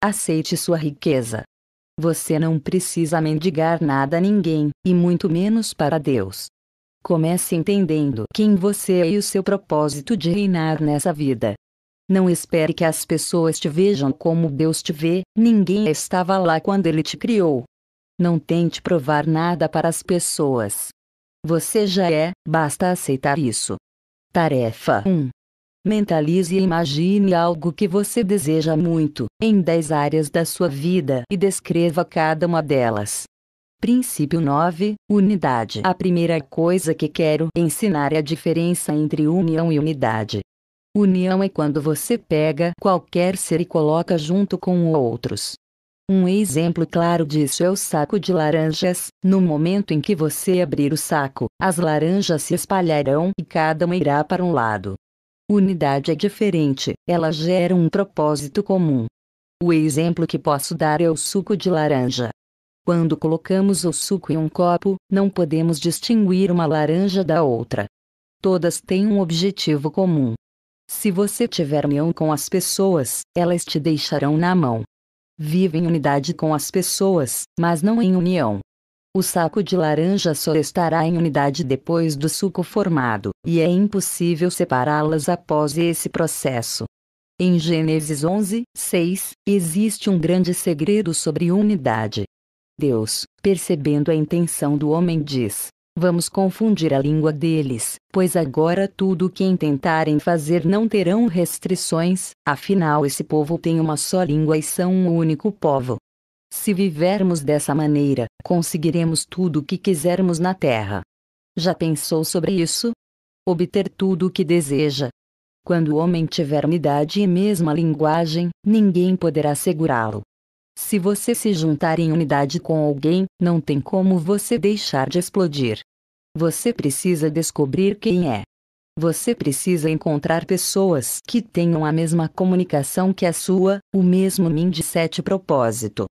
Aceite sua riqueza. Você não precisa mendigar nada a ninguém, e muito menos para Deus. Comece entendendo quem você é e o seu propósito de reinar nessa vida. Não espere que as pessoas te vejam como Deus te vê, ninguém estava lá quando ele te criou. Não tente provar nada para as pessoas. Você já é, basta aceitar isso. Tarefa 1. Mentalize e imagine algo que você deseja muito, em 10 áreas da sua vida e descreva cada uma delas. Princípio 9 Unidade. A primeira coisa que quero ensinar é a diferença entre união e unidade. União é quando você pega qualquer ser e coloca junto com outros. Um exemplo claro disso é o saco de laranjas. No momento em que você abrir o saco, as laranjas se espalharão e cada uma irá para um lado. Unidade é diferente, ela gera um propósito comum. O exemplo que posso dar é o suco de laranja. Quando colocamos o suco em um copo, não podemos distinguir uma laranja da outra. Todas têm um objetivo comum. Se você tiver união com as pessoas, elas te deixarão na mão. Vive em unidade com as pessoas, mas não em união. O saco de laranja só estará em unidade depois do suco formado, e é impossível separá-las após esse processo. Em Gênesis 11, 6, existe um grande segredo sobre unidade. Deus, percebendo a intenção do homem, diz: Vamos confundir a língua deles, pois agora tudo o que intentarem fazer não terão restrições, afinal esse povo tem uma só língua e são um único povo. Se vivermos dessa maneira, conseguiremos tudo o que quisermos na terra. Já pensou sobre isso? Obter tudo o que deseja. Quando o homem tiver unidade e mesma linguagem, ninguém poderá segurá-lo. Se você se juntar em unidade com alguém, não tem como você deixar de explodir. Você precisa descobrir quem é. Você precisa encontrar pessoas que tenham a mesma comunicação que a sua, o mesmo mindset propósito.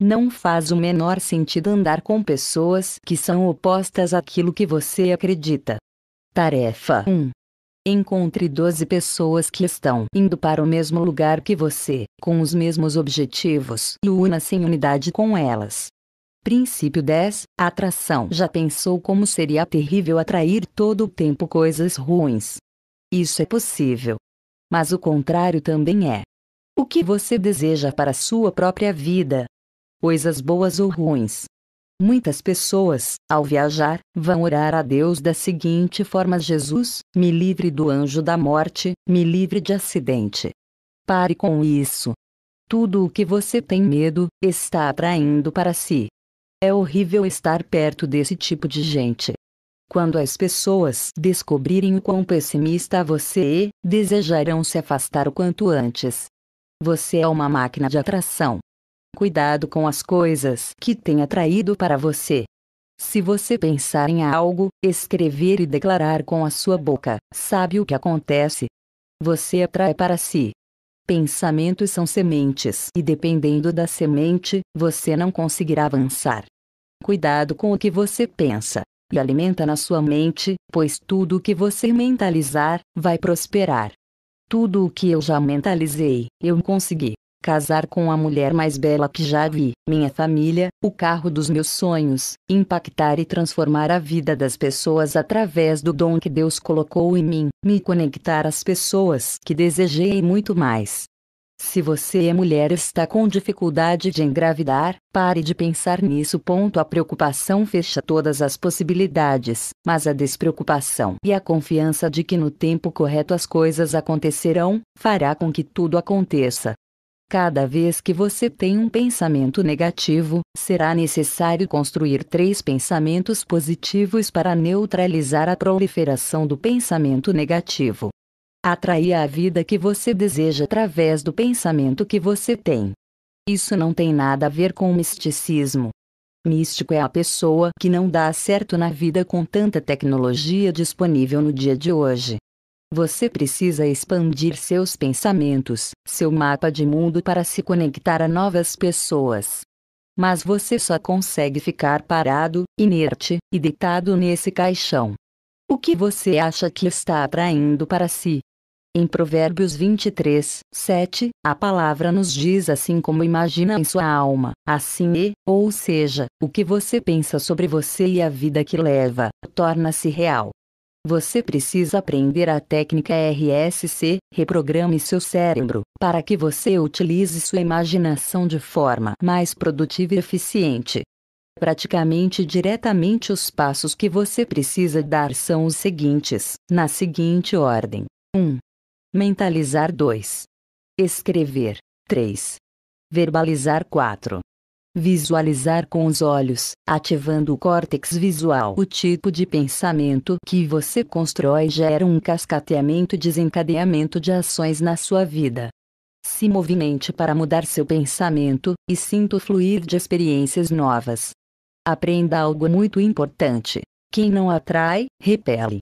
Não faz o menor sentido andar com pessoas que são opostas àquilo que você acredita. Tarefa 1. Encontre 12 pessoas que estão indo para o mesmo lugar que você, com os mesmos objetivos, e una-se em unidade com elas. Princípio 10. Atração. Já pensou como seria terrível atrair todo o tempo coisas ruins? Isso é possível. Mas o contrário também é. O que você deseja para a sua própria vida? Coisas boas ou ruins? Muitas pessoas, ao viajar, vão orar a Deus da seguinte forma: Jesus, me livre do anjo da morte, me livre de acidente. Pare com isso. Tudo o que você tem medo, está atraindo para si. É horrível estar perto desse tipo de gente. Quando as pessoas descobrirem o quão pessimista você é, desejarão se afastar o quanto antes. Você é uma máquina de atração. Cuidado com as coisas que tem atraído para você. Se você pensar em algo, escrever e declarar com a sua boca, sabe o que acontece? Você atrai para si. Pensamentos são sementes e dependendo da semente, você não conseguirá avançar. Cuidado com o que você pensa e alimenta na sua mente, pois tudo o que você mentalizar vai prosperar. Tudo o que eu já mentalizei, eu consegui casar com a mulher mais bela que já vi, minha família, o carro dos meus sonhos, impactar e transformar a vida das pessoas através do dom que Deus colocou em mim, me conectar às pessoas que desejei e muito mais. Se você é mulher e está com dificuldade de engravidar, pare de pensar nisso. Ponto. A preocupação fecha todas as possibilidades, mas a despreocupação e a confiança de que no tempo correto as coisas acontecerão, fará com que tudo aconteça. Cada vez que você tem um pensamento negativo, será necessário construir três pensamentos positivos para neutralizar a proliferação do pensamento negativo. Atrair a vida que você deseja através do pensamento que você tem. Isso não tem nada a ver com misticismo. Místico é a pessoa que não dá certo na vida com tanta tecnologia disponível no dia de hoje. Você precisa expandir seus pensamentos, seu mapa de mundo para se conectar a novas pessoas. Mas você só consegue ficar parado, inerte e deitado nesse caixão. O que você acha que está atraindo para si? Em Provérbios 23, 7, a palavra nos diz assim como imagina em sua alma, assim é, ou seja, o que você pensa sobre você e a vida que leva, torna-se real. Você precisa aprender a técnica RSC, reprograme seu cérebro, para que você utilize sua imaginação de forma mais produtiva e eficiente. Praticamente diretamente os passos que você precisa dar são os seguintes, na seguinte ordem: 1. Mentalizar 2. Escrever 3. Verbalizar 4. Visualizar com os olhos, ativando o córtex visual. O tipo de pensamento que você constrói gera um cascateamento e desencadeamento de ações na sua vida. Se movimente para mudar seu pensamento e sinta o fluir de experiências novas. Aprenda algo muito importante. Quem não atrai, repele.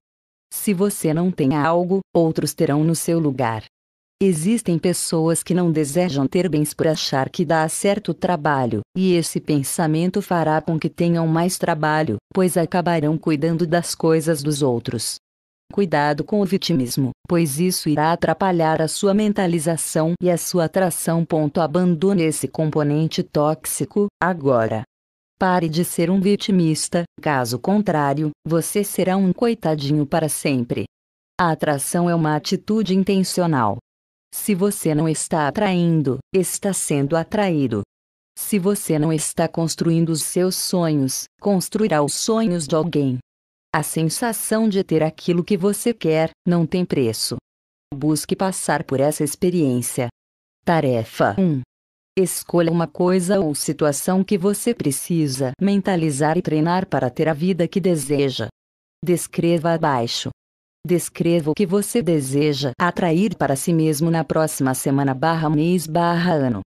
Se você não tem algo, outros terão no seu lugar. Existem pessoas que não desejam ter bens por achar que dá certo trabalho, e esse pensamento fará com que tenham mais trabalho, pois acabarão cuidando das coisas dos outros. Cuidado com o vitimismo, pois isso irá atrapalhar a sua mentalização e a sua atração. Abandone esse componente tóxico, agora. Pare de ser um vitimista, caso contrário, você será um coitadinho para sempre. A atração é uma atitude intencional. Se você não está atraindo, está sendo atraído. Se você não está construindo os seus sonhos, construirá os sonhos de alguém. A sensação de ter aquilo que você quer não tem preço. Busque passar por essa experiência. Tarefa 1. Escolha uma coisa ou situação que você precisa mentalizar e treinar para ter a vida que deseja. Descreva abaixo. Descreva o que você deseja atrair para si mesmo na próxima semana barra mês barra ano.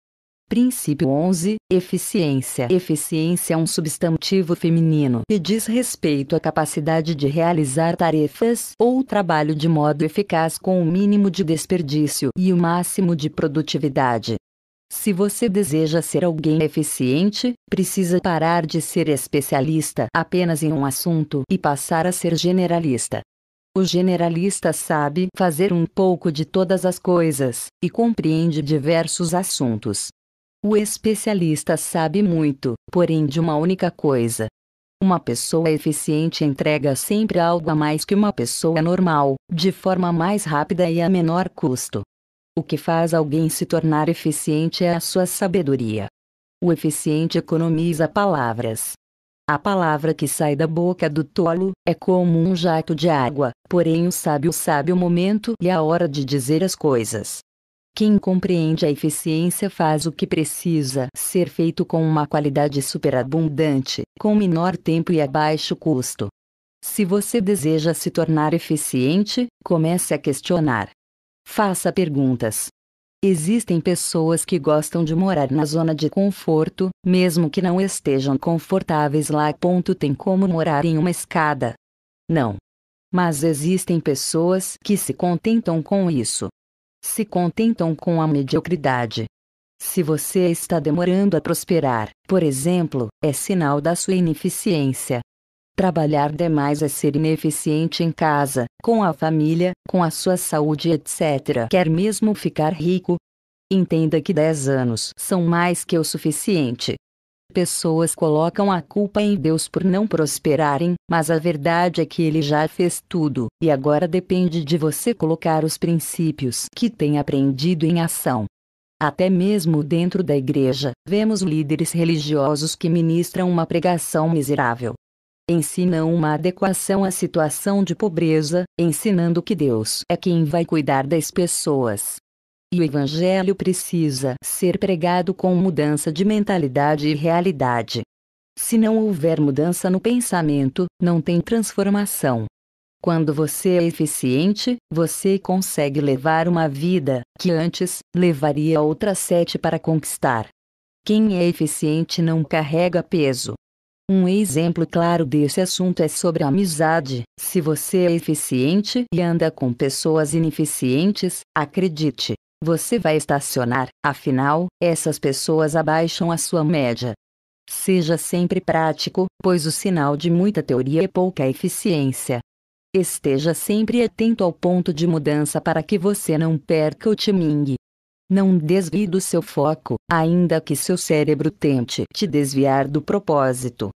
Princípio 11. Eficiência. Eficiência é um substantivo feminino e diz respeito à capacidade de realizar tarefas ou trabalho de modo eficaz com o mínimo de desperdício e o máximo de produtividade. Se você deseja ser alguém eficiente, precisa parar de ser especialista apenas em um assunto e passar a ser generalista. O generalista sabe fazer um pouco de todas as coisas e compreende diversos assuntos. O especialista sabe muito, porém de uma única coisa. Uma pessoa eficiente entrega sempre algo a mais que uma pessoa normal, de forma mais rápida e a menor custo. O que faz alguém se tornar eficiente é a sua sabedoria. O eficiente economiza palavras. A palavra que sai da boca do tolo é como um jato de água, porém o sábio sabe o momento e a hora de dizer as coisas. Quem compreende a eficiência faz o que precisa ser feito com uma qualidade superabundante, com menor tempo e a baixo custo. Se você deseja se tornar eficiente, comece a questionar. Faça perguntas. Existem pessoas que gostam de morar na zona de conforto, mesmo que não estejam confortáveis lá. Ponto tem como morar em uma escada. Não. Mas existem pessoas que se contentam com isso. Se contentam com a mediocridade. Se você está demorando a prosperar, por exemplo, é sinal da sua ineficiência. Trabalhar demais é ser ineficiente em casa, com a família, com a sua saúde, etc. Quer mesmo ficar rico? Entenda que 10 anos são mais que o suficiente. Pessoas colocam a culpa em Deus por não prosperarem, mas a verdade é que ele já fez tudo, e agora depende de você colocar os princípios que tem aprendido em ação. Até mesmo dentro da igreja, vemos líderes religiosos que ministram uma pregação miserável, ensinam uma adequação à situação de pobreza, ensinando que Deus é quem vai cuidar das pessoas. E o Evangelho precisa ser pregado com mudança de mentalidade e realidade. Se não houver mudança no pensamento, não tem transformação. Quando você é eficiente, você consegue levar uma vida que antes levaria outras sete para conquistar. Quem é eficiente não carrega peso. Um exemplo claro desse assunto é sobre a amizade. Se você é eficiente e anda com pessoas ineficientes, acredite, você vai estacionar, afinal, essas pessoas abaixam a sua média. Seja sempre prático, pois o sinal de muita teoria é pouca eficiência. Esteja sempre atento ao ponto de mudança para que você não perca o timing. Não desvie do seu foco, ainda que seu cérebro tente te desviar do propósito.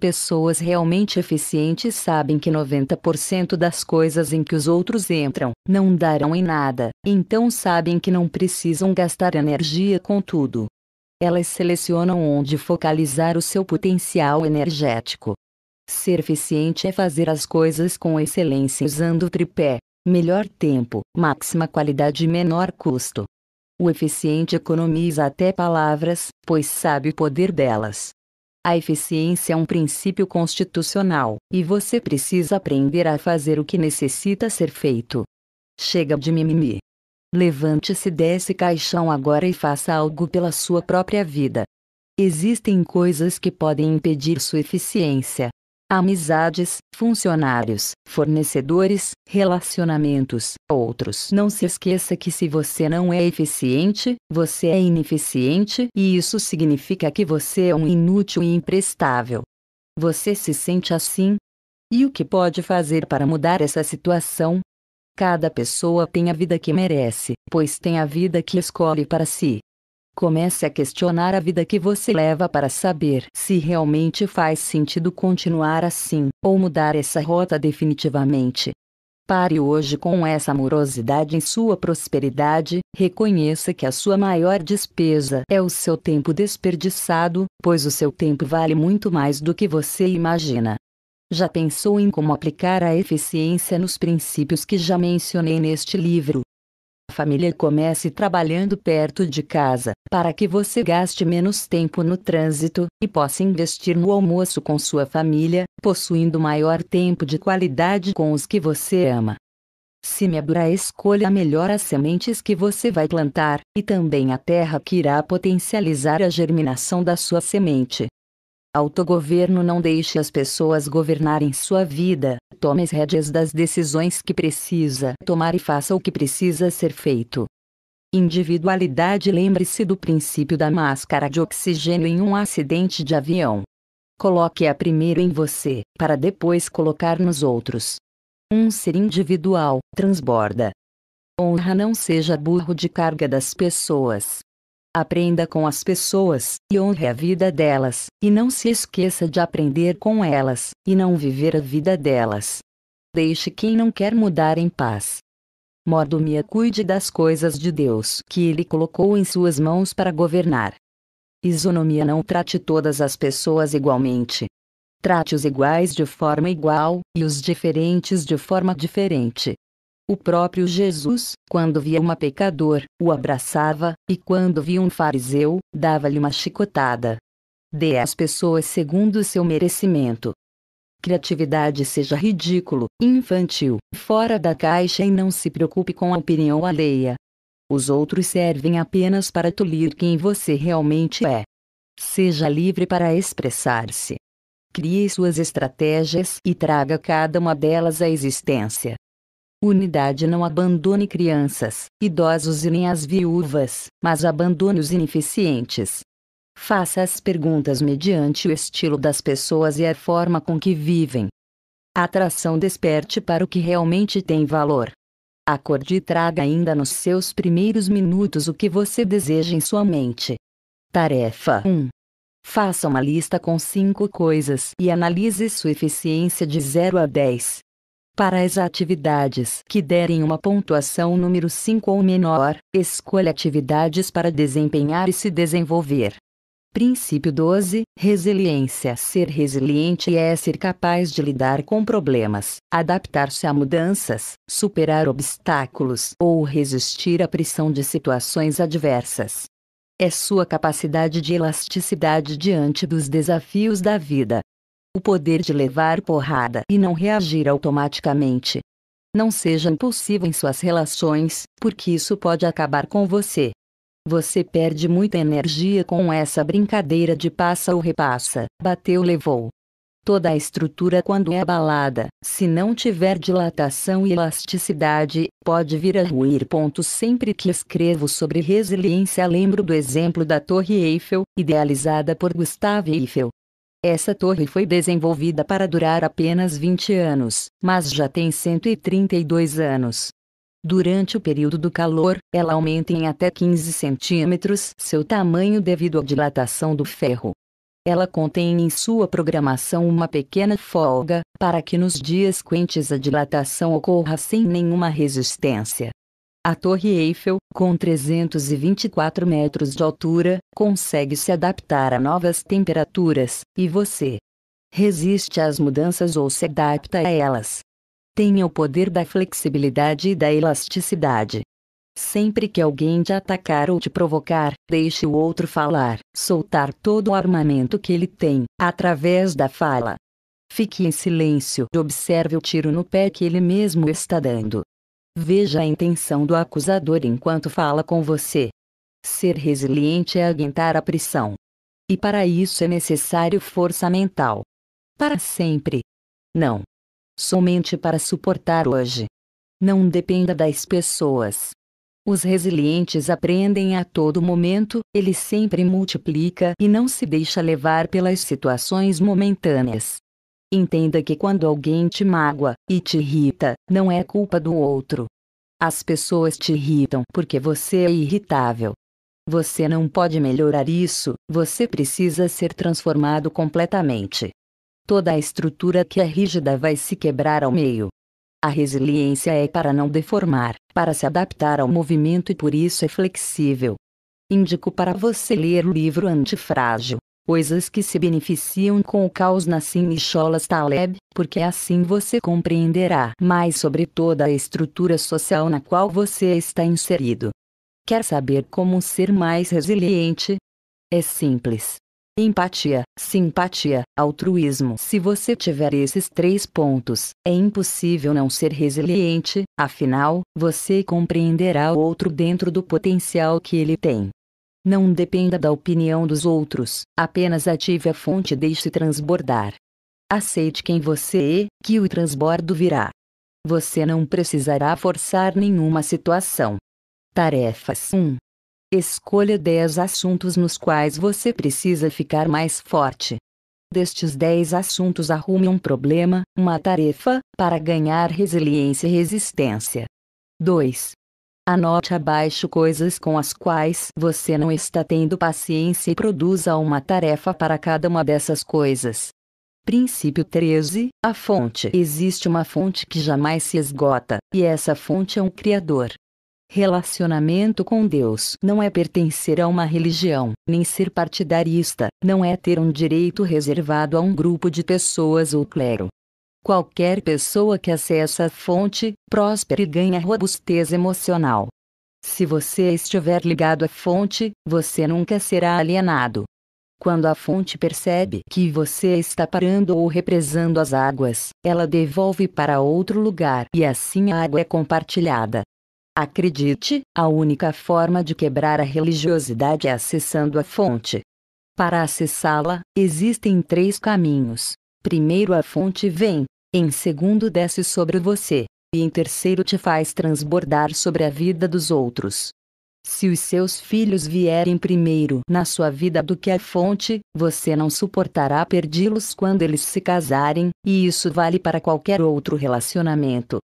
Pessoas realmente eficientes sabem que 90% das coisas em que os outros entram não darão em nada, então sabem que não precisam gastar energia com tudo. Elas selecionam onde focalizar o seu potencial energético. Ser eficiente é fazer as coisas com excelência usando o tripé: melhor tempo, máxima qualidade e menor custo. O eficiente economiza até palavras, pois sabe o poder delas. A eficiência é um princípio constitucional, e você precisa aprender a fazer o que necessita ser feito. Chega de mimimi. Levante-se desse caixão agora e faça algo pela sua própria vida. Existem coisas que podem impedir sua eficiência, amizades, funcionários, fornecedores, relacionamentos, outros. Não se esqueça que se você não é eficiente, você é ineficiente e isso significa que você é um inútil e imprestável. Você se sente assim? E o que pode fazer para mudar essa situação? Cada pessoa tem a vida que merece, pois tem a vida que escolhe para si. Comece a questionar a vida que você leva para saber se realmente faz sentido continuar assim, ou mudar essa rota definitivamente. Pare hoje com essa amorosidade em sua prosperidade, reconheça que a sua maior despesa é o seu tempo desperdiçado, pois o seu tempo vale muito mais do que você imagina. Já pensou em como aplicar a eficiência nos princípios que já mencionei neste livro? Família comece trabalhando perto de casa, para que você gaste menos tempo no trânsito e possa investir no almoço com sua família, possuindo maior tempo de qualidade com os que você ama. Semeadura escolha melhor as sementes que você vai plantar, e também a terra que irá potencializar a germinação da sua semente. Autogoverno não deixe as pessoas governarem sua vida, tome as rédeas das decisões que precisa tomar e faça o que precisa ser feito. Individualidade Lembre-se do princípio da máscara de oxigênio em um acidente de avião. Coloque-a primeiro em você, para depois colocar nos outros. Um ser individual transborda. Honra não seja burro de carga das pessoas. Aprenda com as pessoas, e honre a vida delas, e não se esqueça de aprender com elas, e não viver a vida delas. Deixe quem não quer mudar em paz. Mordomia cuide das coisas de Deus que Ele colocou em suas mãos para governar. Isonomia não trate todas as pessoas igualmente. Trate os iguais de forma igual, e os diferentes de forma diferente. O próprio Jesus, quando via uma pecador, o abraçava, e quando via um fariseu, dava-lhe uma chicotada. Dê às pessoas segundo o seu merecimento. Criatividade seja ridículo, infantil, fora da caixa e não se preocupe com a opinião alheia. Os outros servem apenas para tolir quem você realmente é. Seja livre para expressar-se. Crie suas estratégias e traga cada uma delas à existência. Unidade não abandone crianças, idosos e nem as viúvas, mas abandone os ineficientes. Faça as perguntas mediante o estilo das pessoas e a forma com que vivem. atração desperte para o que realmente tem valor. Acorde e traga ainda nos seus primeiros minutos o que você deseja em sua mente. Tarefa 1. Faça uma lista com cinco coisas e analise sua eficiência de 0 a 10. Para as atividades que derem uma pontuação número 5 ou menor, escolha atividades para desempenhar e se desenvolver. Princípio 12: Resiliência. Ser resiliente é ser capaz de lidar com problemas, adaptar-se a mudanças, superar obstáculos ou resistir à pressão de situações adversas. É sua capacidade de elasticidade diante dos desafios da vida, o poder de levar porrada e não reagir automaticamente. Não seja impulsivo em suas relações, porque isso pode acabar com você. Você perde muita energia com essa brincadeira de passa ou repassa, bateu levou. Toda a estrutura quando é abalada, se não tiver dilatação e elasticidade, pode vir a ruir. Ponto. Sempre que escrevo sobre resiliência lembro do exemplo da Torre Eiffel, idealizada por Gustave Eiffel. Essa torre foi desenvolvida para durar apenas 20 anos, mas já tem 132 anos. Durante o período do calor, ela aumenta em até 15 centímetros seu tamanho devido à dilatação do ferro. Ela contém em sua programação uma pequena folga, para que nos dias quentes a dilatação ocorra sem nenhuma resistência. A Torre Eiffel, com 324 metros de altura, consegue se adaptar a novas temperaturas, e você resiste às mudanças ou se adapta a elas. Tenha o poder da flexibilidade e da elasticidade. Sempre que alguém te atacar ou te provocar, deixe o outro falar, soltar todo o armamento que ele tem, através da fala. Fique em silêncio e observe o tiro no pé que ele mesmo está dando. Veja a intenção do acusador enquanto fala com você. Ser resiliente é aguentar a pressão. E para isso é necessário força mental. Para sempre. Não. Somente para suportar hoje. Não dependa das pessoas. Os resilientes aprendem a todo momento, ele sempre multiplica e não se deixa levar pelas situações momentâneas. Entenda que quando alguém te mágoa e te irrita, não é culpa do outro. As pessoas te irritam porque você é irritável. Você não pode melhorar isso, você precisa ser transformado completamente. Toda a estrutura que é rígida vai se quebrar ao meio. A resiliência é para não deformar, para se adaptar ao movimento e por isso é flexível. Indico para você ler o livro Antifrágil. Coisas que se beneficiam com o caos Nassim e Cholas Taleb, porque assim você compreenderá mais sobre toda a estrutura social na qual você está inserido. Quer saber como ser mais resiliente? É simples. Empatia, simpatia, altruísmo. Se você tiver esses três pontos, é impossível não ser resiliente, afinal, você compreenderá o outro dentro do potencial que ele tem. Não dependa da opinião dos outros, apenas ative a fonte e deixe transbordar. Aceite quem você é, que o transbordo virá. Você não precisará forçar nenhuma situação. Tarefas 1. Escolha 10 assuntos nos quais você precisa ficar mais forte. Destes 10 assuntos, arrume um problema, uma tarefa, para ganhar resiliência e resistência. 2. Anote abaixo coisas com as quais você não está tendo paciência e produza uma tarefa para cada uma dessas coisas. Princípio 13: A fonte. Existe uma fonte que jamais se esgota, e essa fonte é um Criador. Relacionamento com Deus não é pertencer a uma religião, nem ser partidarista, não é ter um direito reservado a um grupo de pessoas ou clero. Qualquer pessoa que acessa a fonte, próspera e ganha robustez emocional. Se você estiver ligado à fonte, você nunca será alienado. Quando a fonte percebe que você está parando ou represando as águas, ela devolve para outro lugar e assim a água é compartilhada. Acredite, a única forma de quebrar a religiosidade é acessando a fonte. Para acessá-la, existem três caminhos. Primeiro a fonte vem, em segundo desce sobre você, e em terceiro te faz transbordar sobre a vida dos outros. Se os seus filhos vierem primeiro na sua vida do que a fonte, você não suportará perdi-los quando eles se casarem, e isso vale para qualquer outro relacionamento.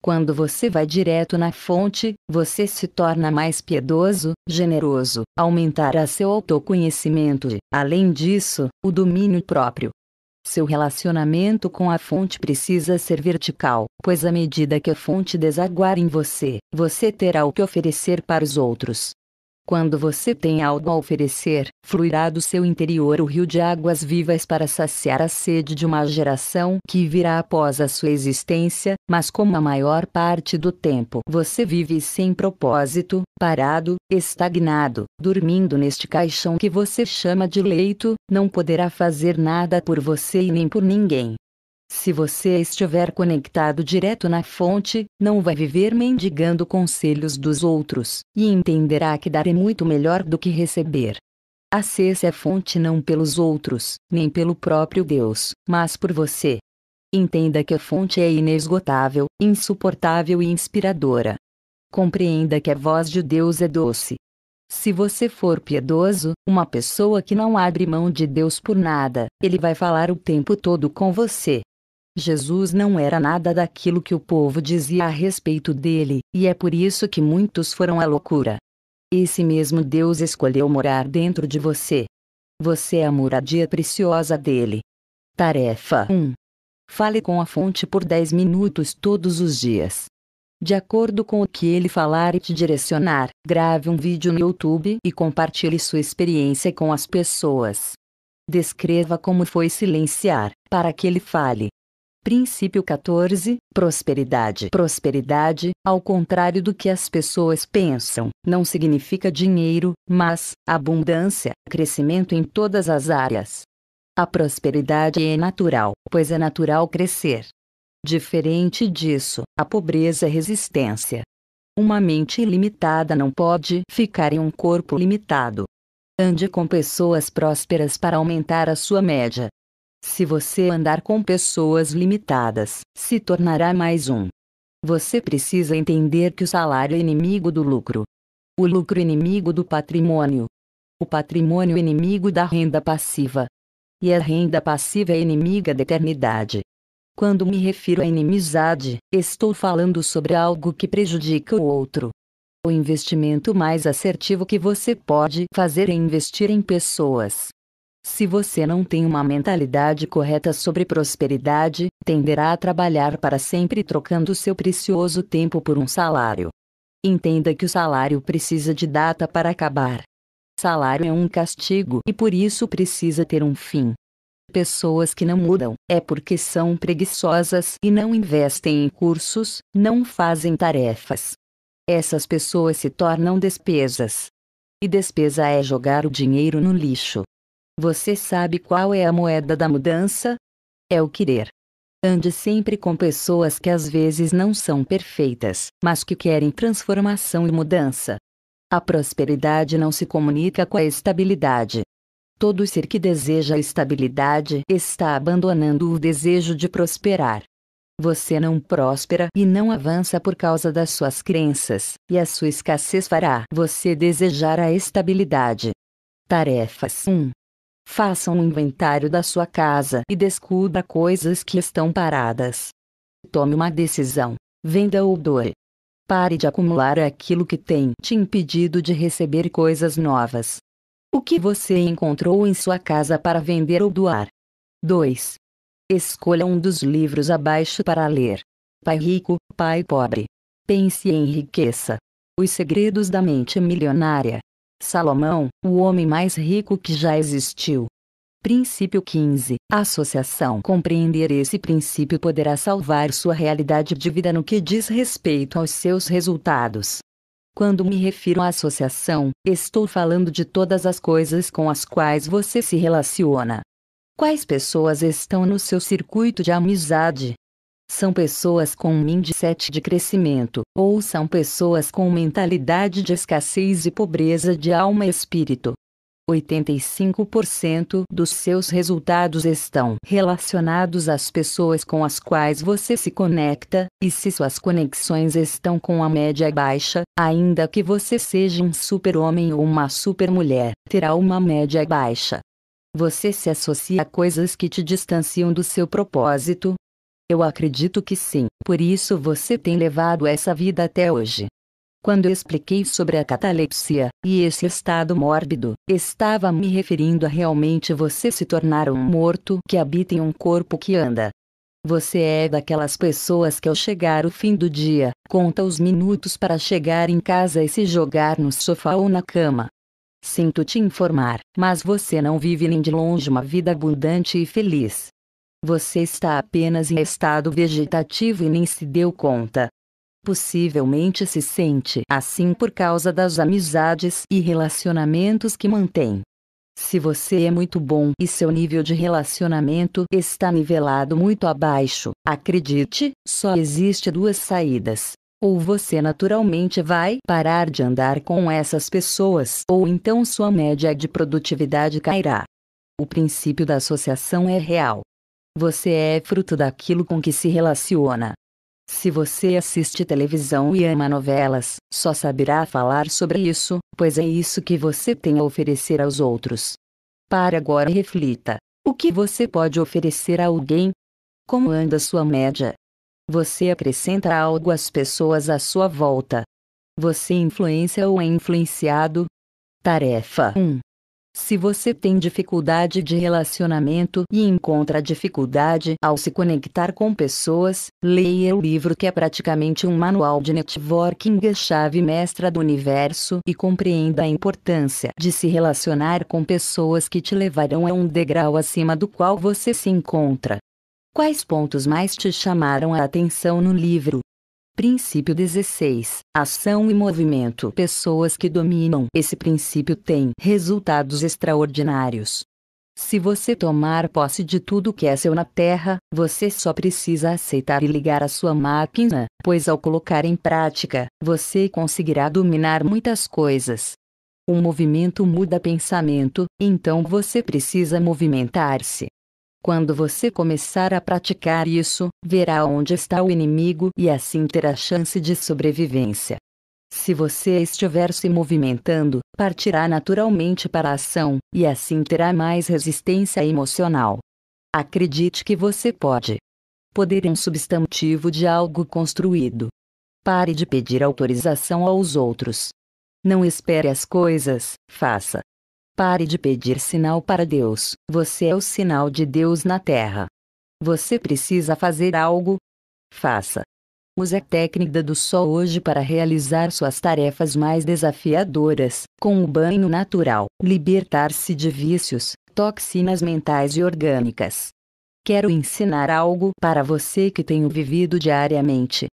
Quando você vai direto na fonte, você se torna mais piedoso, generoso, aumentará seu autoconhecimento e, além disso, o domínio próprio. Seu relacionamento com a fonte precisa ser vertical, pois à medida que a fonte desaguar em você, você terá o que oferecer para os outros. Quando você tem algo a oferecer, fluirá do seu interior o rio de águas vivas para saciar a sede de uma geração que virá após a sua existência, mas como a maior parte do tempo você vive sem propósito, parado, estagnado, dormindo neste caixão que você chama de leito, não poderá fazer nada por você e nem por ninguém. Se você estiver conectado direto na fonte, não vai viver mendigando conselhos dos outros, e entenderá que dar é muito melhor do que receber. Acesse a fonte não pelos outros, nem pelo próprio Deus, mas por você. Entenda que a fonte é inesgotável, insuportável e inspiradora. Compreenda que a voz de Deus é doce. Se você for piedoso, uma pessoa que não abre mão de Deus por nada, ele vai falar o tempo todo com você. Jesus não era nada daquilo que o povo dizia a respeito dele, e é por isso que muitos foram à loucura. Esse mesmo Deus escolheu morar dentro de você. Você é a moradia preciosa dele. Tarefa 1. Fale com a fonte por 10 minutos todos os dias. De acordo com o que ele falar e te direcionar, grave um vídeo no YouTube e compartilhe sua experiência com as pessoas. Descreva como foi silenciar, para que ele fale. Princípio 14: Prosperidade. Prosperidade, ao contrário do que as pessoas pensam, não significa dinheiro, mas abundância, crescimento em todas as áreas. A prosperidade é natural, pois é natural crescer. Diferente disso, a pobreza é resistência. Uma mente ilimitada não pode ficar em um corpo limitado. Ande com pessoas prósperas para aumentar a sua média, se você andar com pessoas limitadas, se tornará mais um. Você precisa entender que o salário é inimigo do lucro. O lucro inimigo do patrimônio. O patrimônio inimigo da renda passiva. E a renda passiva é inimiga da eternidade. Quando me refiro a inimizade, estou falando sobre algo que prejudica o outro. O investimento mais assertivo que você pode fazer é investir em pessoas. Se você não tem uma mentalidade correta sobre prosperidade, tenderá a trabalhar para sempre trocando seu precioso tempo por um salário. Entenda que o salário precisa de data para acabar. Salário é um castigo e por isso precisa ter um fim. Pessoas que não mudam é porque são preguiçosas e não investem em cursos, não fazem tarefas. Essas pessoas se tornam despesas. E despesa é jogar o dinheiro no lixo. Você sabe qual é a moeda da mudança? É o querer. Ande sempre com pessoas que às vezes não são perfeitas, mas que querem transformação e mudança. A prosperidade não se comunica com a estabilidade. Todo ser que deseja estabilidade está abandonando o desejo de prosperar. Você não próspera e não avança por causa das suas crenças, e a sua escassez fará você desejar a estabilidade. Tarefas 1. Faça um inventário da sua casa e descubra coisas que estão paradas. Tome uma decisão. Venda ou doe. Pare de acumular aquilo que tem te impedido de receber coisas novas. O que você encontrou em sua casa para vender ou doar? 2. Escolha um dos livros abaixo para ler. Pai Rico, Pai Pobre. Pense e enriqueça. Os Segredos da Mente Milionária. Salomão, o homem mais rico que já existiu. Princípio 15. Associação. Compreender esse princípio poderá salvar sua realidade de vida no que diz respeito aos seus resultados. Quando me refiro à associação, estou falando de todas as coisas com as quais você se relaciona. Quais pessoas estão no seu circuito de amizade? São pessoas com um mindset de crescimento, ou são pessoas com mentalidade de escassez e pobreza de alma e espírito. 85% dos seus resultados estão relacionados às pessoas com as quais você se conecta, e se suas conexões estão com a média baixa, ainda que você seja um super-homem ou uma super-mulher, terá uma média baixa. Você se associa a coisas que te distanciam do seu propósito, eu acredito que sim, por isso você tem levado essa vida até hoje. Quando expliquei sobre a catalepsia e esse estado mórbido, estava me referindo a realmente você se tornar um morto que habita em um corpo que anda. Você é daquelas pessoas que ao chegar o fim do dia, conta os minutos para chegar em casa e se jogar no sofá ou na cama. Sinto te informar, mas você não vive nem de longe uma vida abundante e feliz. Você está apenas em estado vegetativo e nem se deu conta. Possivelmente se sente assim por causa das amizades e relacionamentos que mantém. Se você é muito bom e seu nível de relacionamento está nivelado muito abaixo, acredite, só existe duas saídas. Ou você naturalmente vai parar de andar com essas pessoas, ou então sua média de produtividade cairá. O princípio da associação é real. Você é fruto daquilo com que se relaciona. Se você assiste televisão e ama novelas, só saberá falar sobre isso, pois é isso que você tem a oferecer aos outros. Para agora e reflita: o que você pode oferecer a alguém? Como anda sua média? Você acrescenta algo às pessoas à sua volta? Você influencia ou é influenciado? Tarefa 1. Se você tem dificuldade de relacionamento e encontra dificuldade ao se conectar com pessoas, leia o livro que é praticamente um manual de networking a chave mestra do universo e compreenda a importância de se relacionar com pessoas que te levarão a um degrau acima do qual você se encontra. Quais pontos mais te chamaram a atenção no livro? Princípio 16. Ação e movimento. Pessoas que dominam esse princípio têm resultados extraordinários. Se você tomar posse de tudo que é seu na Terra, você só precisa aceitar e ligar a sua máquina, pois ao colocar em prática, você conseguirá dominar muitas coisas. O movimento muda pensamento, então você precisa movimentar-se. Quando você começar a praticar isso, verá onde está o inimigo e assim terá chance de sobrevivência. Se você estiver se movimentando, partirá naturalmente para a ação, e assim terá mais resistência emocional. Acredite que você pode. Poder é um substantivo de algo construído. Pare de pedir autorização aos outros. Não espere as coisas, faça. Pare de pedir sinal para Deus, você é o sinal de Deus na terra. Você precisa fazer algo? Faça. Use a técnica do sol hoje para realizar suas tarefas mais desafiadoras, com o banho natural, libertar-se de vícios, toxinas mentais e orgânicas. Quero ensinar algo para você que tenho vivido diariamente.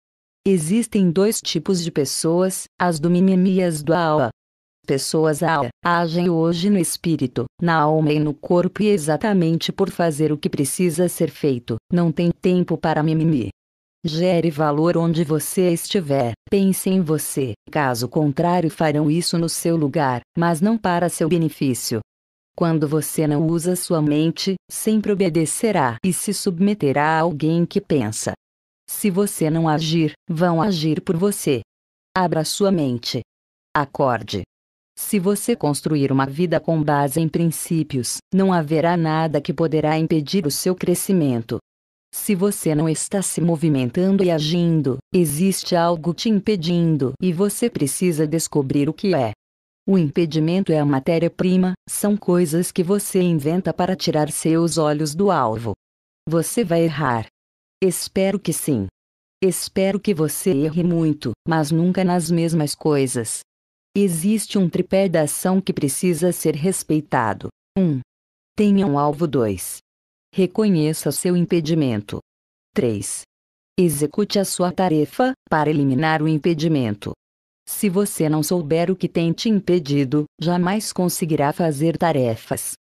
Existem dois tipos de pessoas, as do mimimi e as do aua. Pessoas aua agem hoje no espírito, na alma e no corpo e exatamente por fazer o que precisa ser feito, não tem tempo para mimimi. Gere valor onde você estiver, pense em você, caso contrário farão isso no seu lugar, mas não para seu benefício. Quando você não usa sua mente, sempre obedecerá e se submeterá a alguém que pensa. Se você não agir, vão agir por você. Abra sua mente. Acorde. Se você construir uma vida com base em princípios, não haverá nada que poderá impedir o seu crescimento. Se você não está se movimentando e agindo, existe algo te impedindo e você precisa descobrir o que é. O impedimento é a matéria-prima, são coisas que você inventa para tirar seus olhos do alvo. Você vai errar. Espero que sim. Espero que você erre muito, mas nunca nas mesmas coisas. Existe um tripé da ação que precisa ser respeitado. 1. Um. Tenha um alvo 2. Reconheça seu impedimento. 3. Execute a sua tarefa, para eliminar o impedimento. Se você não souber o que tem te impedido, jamais conseguirá fazer tarefas.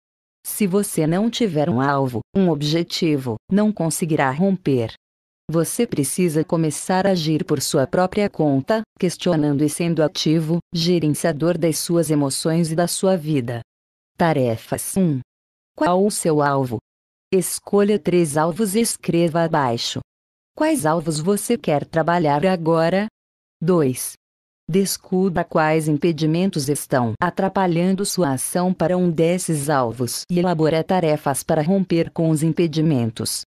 Se você não tiver um alvo, um objetivo, não conseguirá romper. Você precisa começar a agir por sua própria conta, questionando e sendo ativo, gerenciador das suas emoções e da sua vida. Tarefas 1. Qual o seu alvo? Escolha três alvos e escreva abaixo. Quais alvos você quer trabalhar agora? 2. Descubra quais impedimentos estão atrapalhando sua ação para um desses alvos e elabore tarefas para romper com os impedimentos.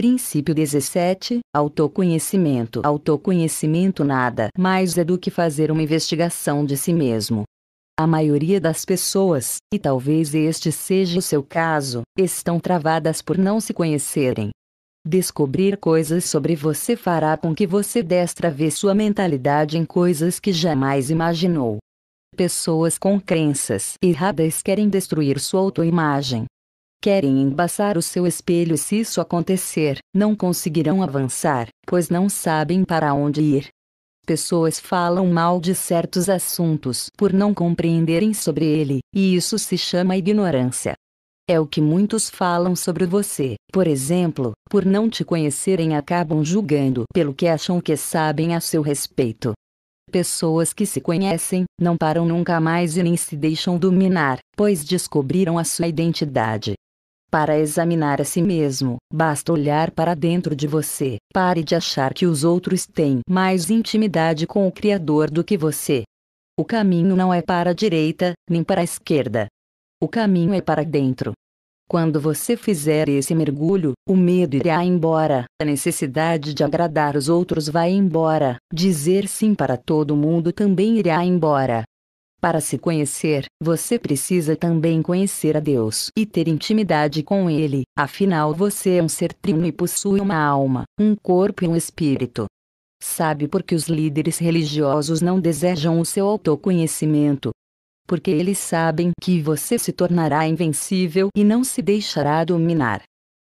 Princípio 17: Autoconhecimento. Autoconhecimento nada mais é do que fazer uma investigação de si mesmo. A maioria das pessoas, e talvez este seja o seu caso, estão travadas por não se conhecerem. Descobrir coisas sobre você fará com que você destrave sua mentalidade em coisas que jamais imaginou. Pessoas com crenças erradas querem destruir sua autoimagem. Querem embaçar o seu espelho se isso acontecer, não conseguirão avançar, pois não sabem para onde ir pessoas falam mal de certos assuntos por não compreenderem sobre ele, e isso se chama ignorância. É o que muitos falam sobre você, por exemplo, por não te conhecerem acabam julgando pelo que acham que sabem a seu respeito. Pessoas que se conhecem, não param nunca mais e nem se deixam dominar, pois descobriram a sua identidade. Para examinar a si mesmo, basta olhar para dentro de você. Pare de achar que os outros têm mais intimidade com o Criador do que você. O caminho não é para a direita, nem para a esquerda. O caminho é para dentro. Quando você fizer esse mergulho, o medo irá embora, a necessidade de agradar os outros vai embora, dizer sim para todo mundo também irá embora. Para se conhecer, você precisa também conhecer a Deus e ter intimidade com Ele, afinal você é um ser trino e possui uma alma, um corpo e um espírito. Sabe por que os líderes religiosos não desejam o seu autoconhecimento? Porque eles sabem que você se tornará invencível e não se deixará dominar.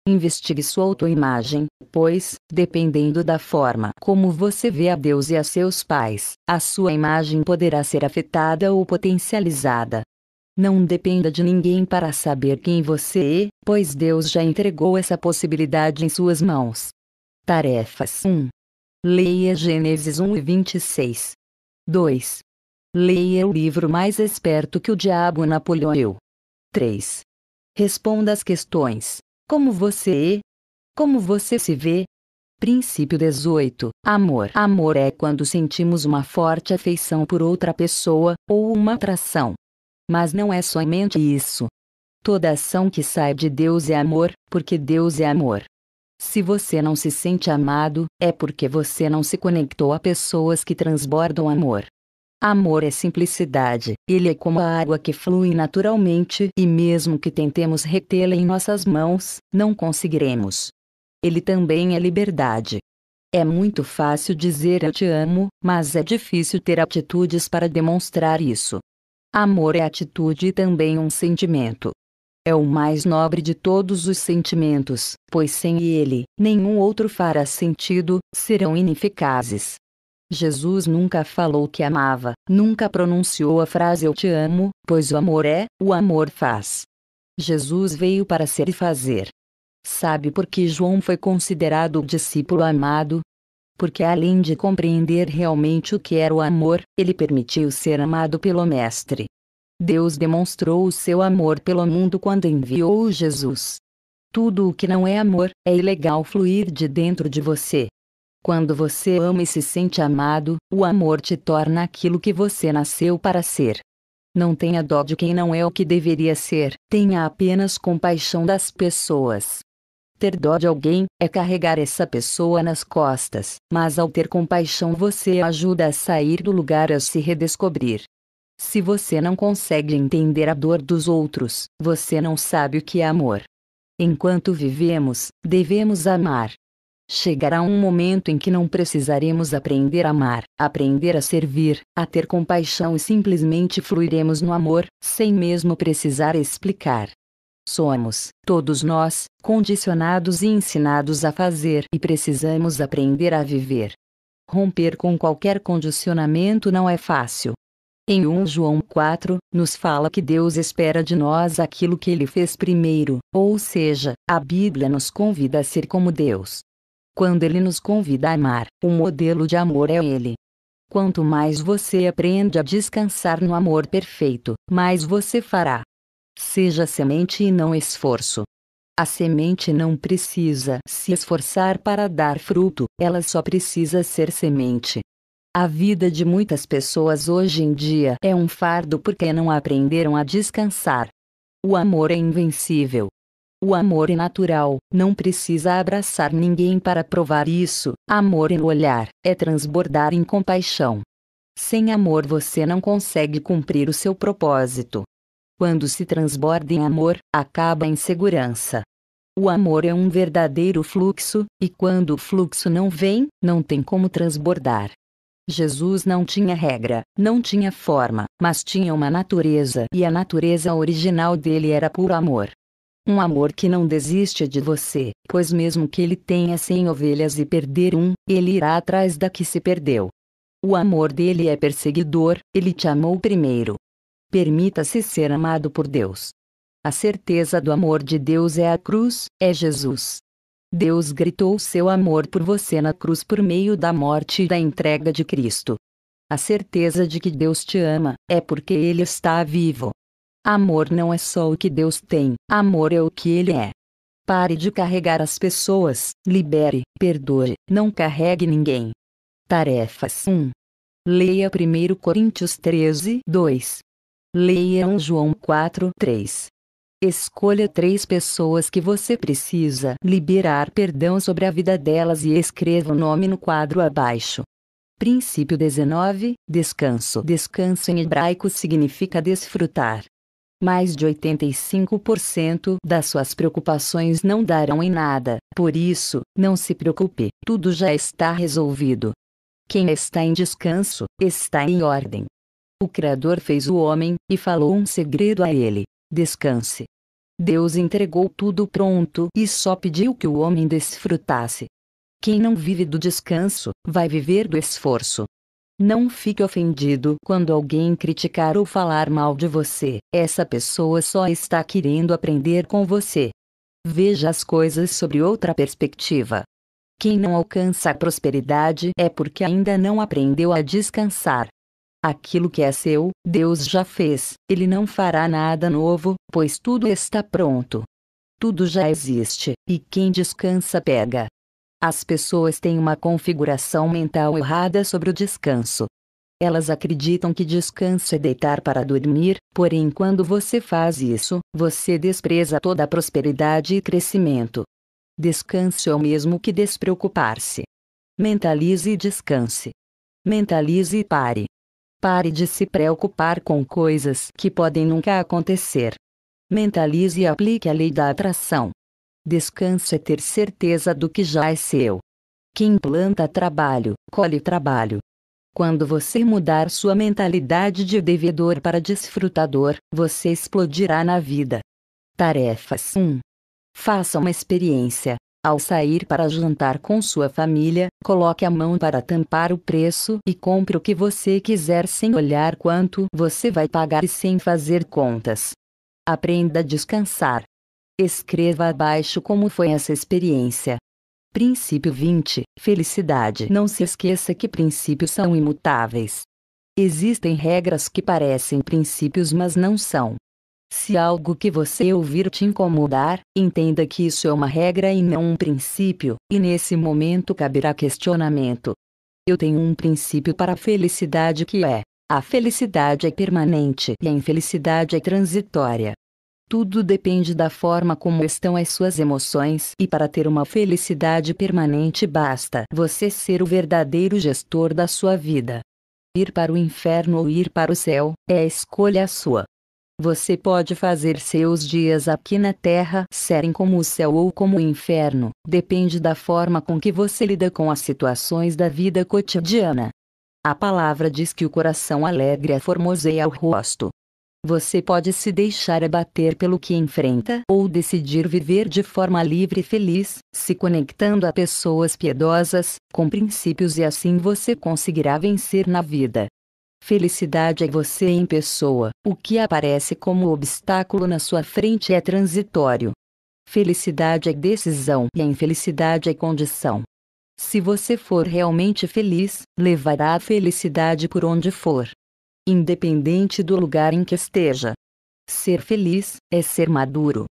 Investigue sua autoimagem, pois, dependendo da forma como você vê a Deus e a seus pais, a sua imagem poderá ser afetada ou potencializada. Não dependa de ninguém para saber quem você é, pois Deus já entregou essa possibilidade em suas mãos. Tarefas 1. Leia Gênesis 1 e 26. 2. Leia o livro mais esperto que o diabo Napoleão. 3. Responda as questões como você é? Como você se vê? Princípio 18. Amor. Amor é quando sentimos uma forte afeição por outra pessoa, ou uma atração. Mas não é somente isso. Toda ação que sai de Deus é amor, porque Deus é amor. Se você não se sente amado, é porque você não se conectou a pessoas que transbordam amor. Amor é simplicidade, ele é como a água que flui naturalmente e mesmo que tentemos retê-la em nossas mãos, não conseguiremos. Ele também é liberdade. É muito fácil dizer eu te amo, mas é difícil ter atitudes para demonstrar isso. Amor é atitude e também um sentimento. É o mais nobre de todos os sentimentos, pois sem ele, nenhum outro fará sentido, serão ineficazes. Jesus nunca falou que amava, nunca pronunciou a frase eu te amo, pois o amor é, o amor faz. Jesus veio para ser e fazer. Sabe por que João foi considerado o discípulo amado? Porque além de compreender realmente o que era o amor, ele permitiu ser amado pelo Mestre. Deus demonstrou o seu amor pelo mundo quando enviou Jesus. Tudo o que não é amor, é ilegal fluir de dentro de você. Quando você ama e se sente amado, o amor te torna aquilo que você nasceu para ser. Não tenha dó de quem não é o que deveria ser, tenha apenas compaixão das pessoas. Ter dó de alguém é carregar essa pessoa nas costas, mas ao ter compaixão você ajuda a sair do lugar a se redescobrir. Se você não consegue entender a dor dos outros, você não sabe o que é amor. Enquanto vivemos, devemos amar, Chegará um momento em que não precisaremos aprender a amar, aprender a servir, a ter compaixão e simplesmente fluiremos no amor, sem mesmo precisar explicar. Somos, todos nós, condicionados e ensinados a fazer e precisamos aprender a viver. Romper com qualquer condicionamento não é fácil. Em 1 João 4, nos fala que Deus espera de nós aquilo que ele fez primeiro, ou seja, a Bíblia nos convida a ser como Deus. Quando ele nos convida a amar, o modelo de amor é ele. Quanto mais você aprende a descansar no amor perfeito, mais você fará. Seja semente e não esforço. A semente não precisa se esforçar para dar fruto, ela só precisa ser semente. A vida de muitas pessoas hoje em dia é um fardo porque não aprenderam a descansar. O amor é invencível. O amor é natural, não precisa abraçar ninguém para provar isso. Amor no olhar, é transbordar em compaixão. Sem amor você não consegue cumprir o seu propósito. Quando se transborda em amor, acaba em segurança. O amor é um verdadeiro fluxo, e quando o fluxo não vem, não tem como transbordar. Jesus não tinha regra, não tinha forma, mas tinha uma natureza, e a natureza original dele era puro amor. Um amor que não desiste de você, pois mesmo que ele tenha cem ovelhas e perder um, ele irá atrás da que se perdeu. O amor dele é perseguidor, ele te amou primeiro. Permita-se ser amado por Deus. A certeza do amor de Deus é a cruz, é Jesus. Deus gritou seu amor por você na cruz por meio da morte e da entrega de Cristo. A certeza de que Deus te ama, é porque Ele está vivo. Amor não é só o que Deus tem, amor é o que Ele é. Pare de carregar as pessoas, libere, perdoe, não carregue ninguém. Tarefas 1. Leia 1 Coríntios 13, 2. Leia 1 João 4, 3. Escolha três pessoas que você precisa liberar perdão sobre a vida delas e escreva o nome no quadro abaixo. Princípio 19 Descanso. Descanso em hebraico significa desfrutar. Mais de 85% das suas preocupações não darão em nada, por isso, não se preocupe, tudo já está resolvido. Quem está em descanso, está em ordem. O Criador fez o homem, e falou um segredo a ele: descanse. Deus entregou tudo pronto e só pediu que o homem desfrutasse. Quem não vive do descanso, vai viver do esforço. Não fique ofendido quando alguém criticar ou falar mal de você, essa pessoa só está querendo aprender com você. Veja as coisas sobre outra perspectiva. Quem não alcança a prosperidade é porque ainda não aprendeu a descansar. Aquilo que é seu, Deus já fez, ele não fará nada novo, pois tudo está pronto. Tudo já existe, e quem descansa pega. As pessoas têm uma configuração mental errada sobre o descanso. Elas acreditam que descanso é deitar para dormir, porém, quando você faz isso, você despreza toda a prosperidade e crescimento. Descanse é o mesmo que despreocupar-se. Mentalize e descanse. Mentalize e pare. Pare de se preocupar com coisas que podem nunca acontecer. Mentalize e aplique a lei da atração. Descanse é ter certeza do que já é seu. Quem planta trabalho, colhe trabalho. Quando você mudar sua mentalidade de devedor para desfrutador, você explodirá na vida. Tarefas 1. Faça uma experiência. Ao sair para jantar com sua família, coloque a mão para tampar o preço e compre o que você quiser sem olhar quanto você vai pagar e sem fazer contas. Aprenda a descansar. Escreva abaixo como foi essa experiência. Princípio 20 Felicidade. Não se esqueça que princípios são imutáveis. Existem regras que parecem princípios, mas não são. Se algo que você ouvir te incomodar, entenda que isso é uma regra e não um princípio, e nesse momento caberá questionamento. Eu tenho um princípio para a felicidade que é: a felicidade é permanente e a infelicidade é transitória. Tudo depende da forma como estão as suas emoções, e para ter uma felicidade permanente basta você ser o verdadeiro gestor da sua vida. Ir para o inferno ou ir para o céu, é a escolha sua. Você pode fazer seus dias aqui na Terra serem como o céu ou como o inferno, depende da forma com que você lida com as situações da vida cotidiana. A palavra diz que o coração alegre aformoseia o rosto. Você pode se deixar abater pelo que enfrenta ou decidir viver de forma livre e feliz, se conectando a pessoas piedosas, com princípios e assim você conseguirá vencer na vida. Felicidade é você em pessoa, o que aparece como obstáculo na sua frente é transitório. Felicidade é decisão e a infelicidade é condição. Se você for realmente feliz, levará a felicidade por onde for. Independente do lugar em que esteja. Ser feliz é ser maduro.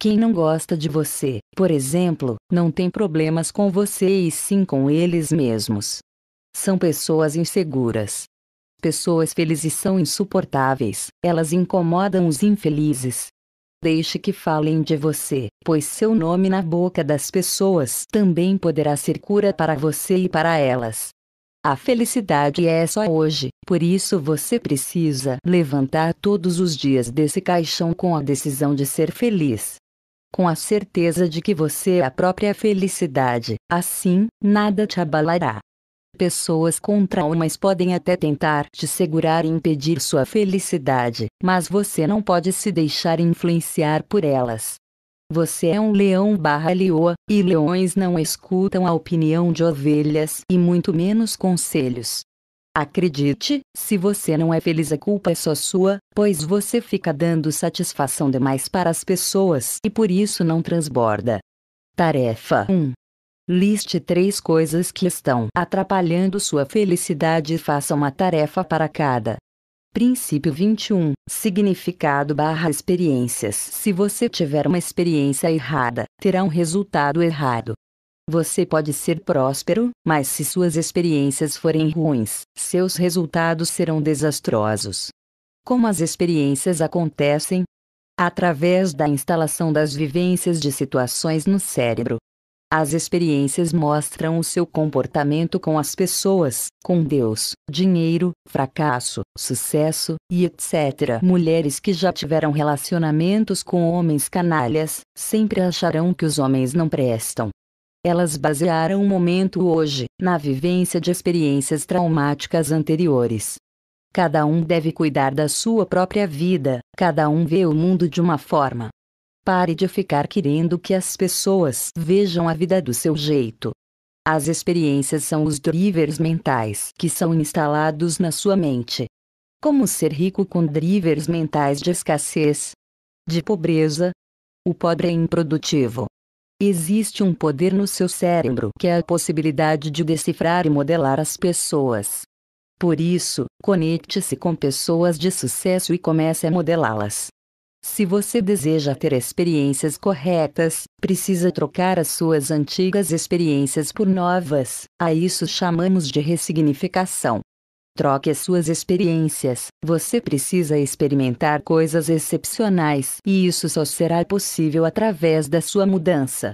Quem não gosta de você, por exemplo, não tem problemas com você e sim com eles mesmos. São pessoas inseguras, Pessoas felizes são insuportáveis, elas incomodam os infelizes. Deixe que falem de você, pois seu nome na boca das pessoas também poderá ser cura para você e para elas. A felicidade é só hoje, por isso você precisa levantar todos os dias desse caixão com a decisão de ser feliz. Com a certeza de que você é a própria felicidade, assim, nada te abalará. Pessoas com traumas podem até tentar te segurar e impedir sua felicidade, mas você não pode se deixar influenciar por elas. Você é um leão barra leoa, e leões não escutam a opinião de ovelhas e muito menos conselhos. Acredite, se você não é feliz a culpa é só sua, pois você fica dando satisfação demais para as pessoas e por isso não transborda. Tarefa 1. Liste três coisas que estão atrapalhando sua felicidade e faça uma tarefa para cada. Princípio 21. Significado barra experiências. Se você tiver uma experiência errada, terá um resultado errado. Você pode ser próspero, mas se suas experiências forem ruins, seus resultados serão desastrosos. Como as experiências acontecem? Através da instalação das vivências de situações no cérebro. As experiências mostram o seu comportamento com as pessoas, com Deus, dinheiro, fracasso, sucesso, e etc. Mulheres que já tiveram relacionamentos com homens canalhas, sempre acharão que os homens não prestam. Elas basearam o momento hoje, na vivência de experiências traumáticas anteriores. Cada um deve cuidar da sua própria vida, cada um vê o mundo de uma forma. Pare de ficar querendo que as pessoas vejam a vida do seu jeito. As experiências são os drivers mentais que são instalados na sua mente. Como ser rico com drivers mentais de escassez? De pobreza? O pobre é improdutivo. Existe um poder no seu cérebro que é a possibilidade de decifrar e modelar as pessoas. Por isso, conecte-se com pessoas de sucesso e comece a modelá-las. Se você deseja ter experiências corretas, precisa trocar as suas antigas experiências por novas, a isso chamamos de ressignificação. Troque as suas experiências, você precisa experimentar coisas excepcionais, e isso só será possível através da sua mudança.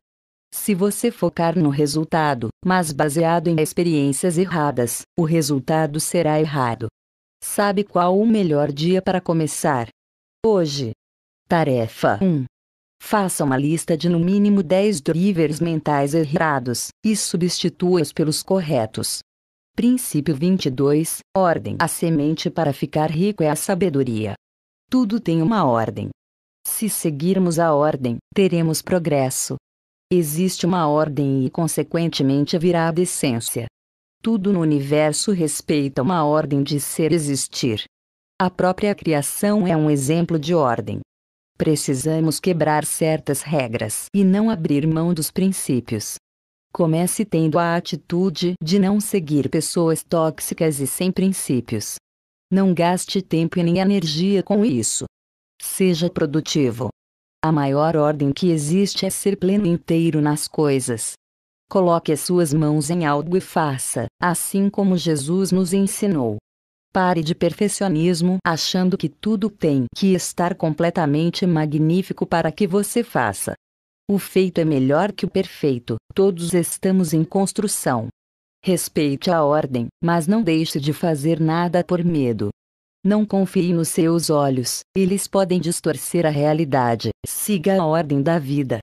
Se você focar no resultado, mas baseado em experiências erradas, o resultado será errado. Sabe qual o melhor dia para começar? Hoje. Tarefa 1. Faça uma lista de no mínimo 10 drivers mentais errados, e substitua-os pelos corretos. Princípio 22. Ordem. A semente para ficar rico é a sabedoria. Tudo tem uma ordem. Se seguirmos a ordem, teremos progresso. Existe uma ordem e, consequentemente, virá a decência. Tudo no universo respeita uma ordem de ser existir. A própria criação é um exemplo de ordem. Precisamos quebrar certas regras e não abrir mão dos princípios. Comece tendo a atitude de não seguir pessoas tóxicas e sem princípios. Não gaste tempo e nem energia com isso. Seja produtivo. A maior ordem que existe é ser pleno inteiro nas coisas. Coloque as suas mãos em algo e faça, assim como Jesus nos ensinou. Pare de perfeccionismo achando que tudo tem que estar completamente magnífico para que você faça. O feito é melhor que o perfeito, todos estamos em construção. Respeite a ordem, mas não deixe de fazer nada por medo. Não confie nos seus olhos, eles podem distorcer a realidade. Siga a ordem da vida.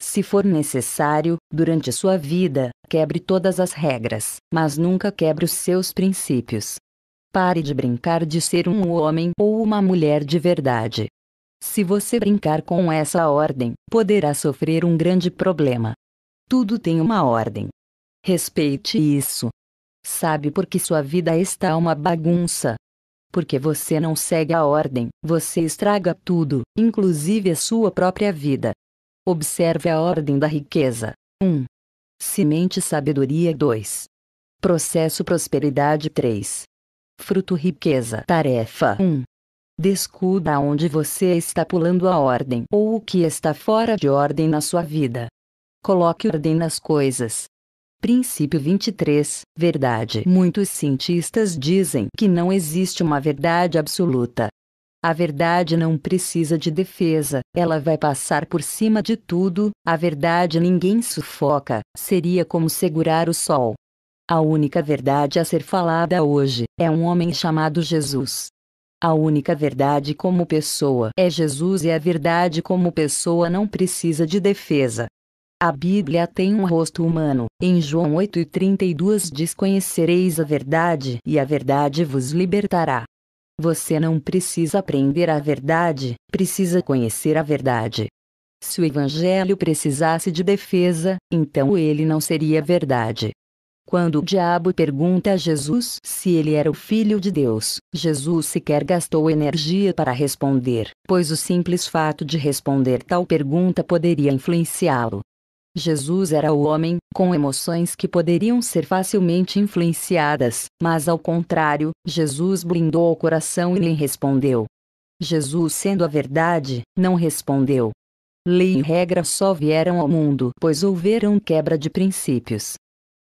Se for necessário, durante sua vida, quebre todas as regras, mas nunca quebre os seus princípios. Pare de brincar de ser um homem ou uma mulher de verdade. Se você brincar com essa ordem, poderá sofrer um grande problema. Tudo tem uma ordem. Respeite isso. Sabe por que sua vida está uma bagunça? Porque você não segue a ordem, você estraga tudo, inclusive a sua própria vida. Observe a ordem da riqueza. 1. Semente sabedoria 2. Processo prosperidade 3. Fruto riqueza. Tarefa 1. Descubra onde você está pulando a ordem ou o que está fora de ordem na sua vida. Coloque ordem nas coisas. Princípio 23. Verdade. Muitos cientistas dizem que não existe uma verdade absoluta. A verdade não precisa de defesa, ela vai passar por cima de tudo, a verdade ninguém sufoca, seria como segurar o sol. A única verdade a ser falada hoje é um homem chamado Jesus. A única verdade como pessoa é Jesus e a verdade como pessoa não precisa de defesa. A Bíblia tem um rosto humano. Em João 8,32 diz: Conhecereis a verdade, e a verdade vos libertará. Você não precisa aprender a verdade, precisa conhecer a verdade. Se o Evangelho precisasse de defesa, então ele não seria verdade. Quando o diabo pergunta a Jesus se ele era o Filho de Deus, Jesus sequer gastou energia para responder, pois o simples fato de responder tal pergunta poderia influenciá-lo. Jesus era o homem, com emoções que poderiam ser facilmente influenciadas, mas ao contrário, Jesus blindou o coração e nem respondeu. Jesus, sendo a verdade, não respondeu. Lei e regra só vieram ao mundo pois houveram quebra de princípios.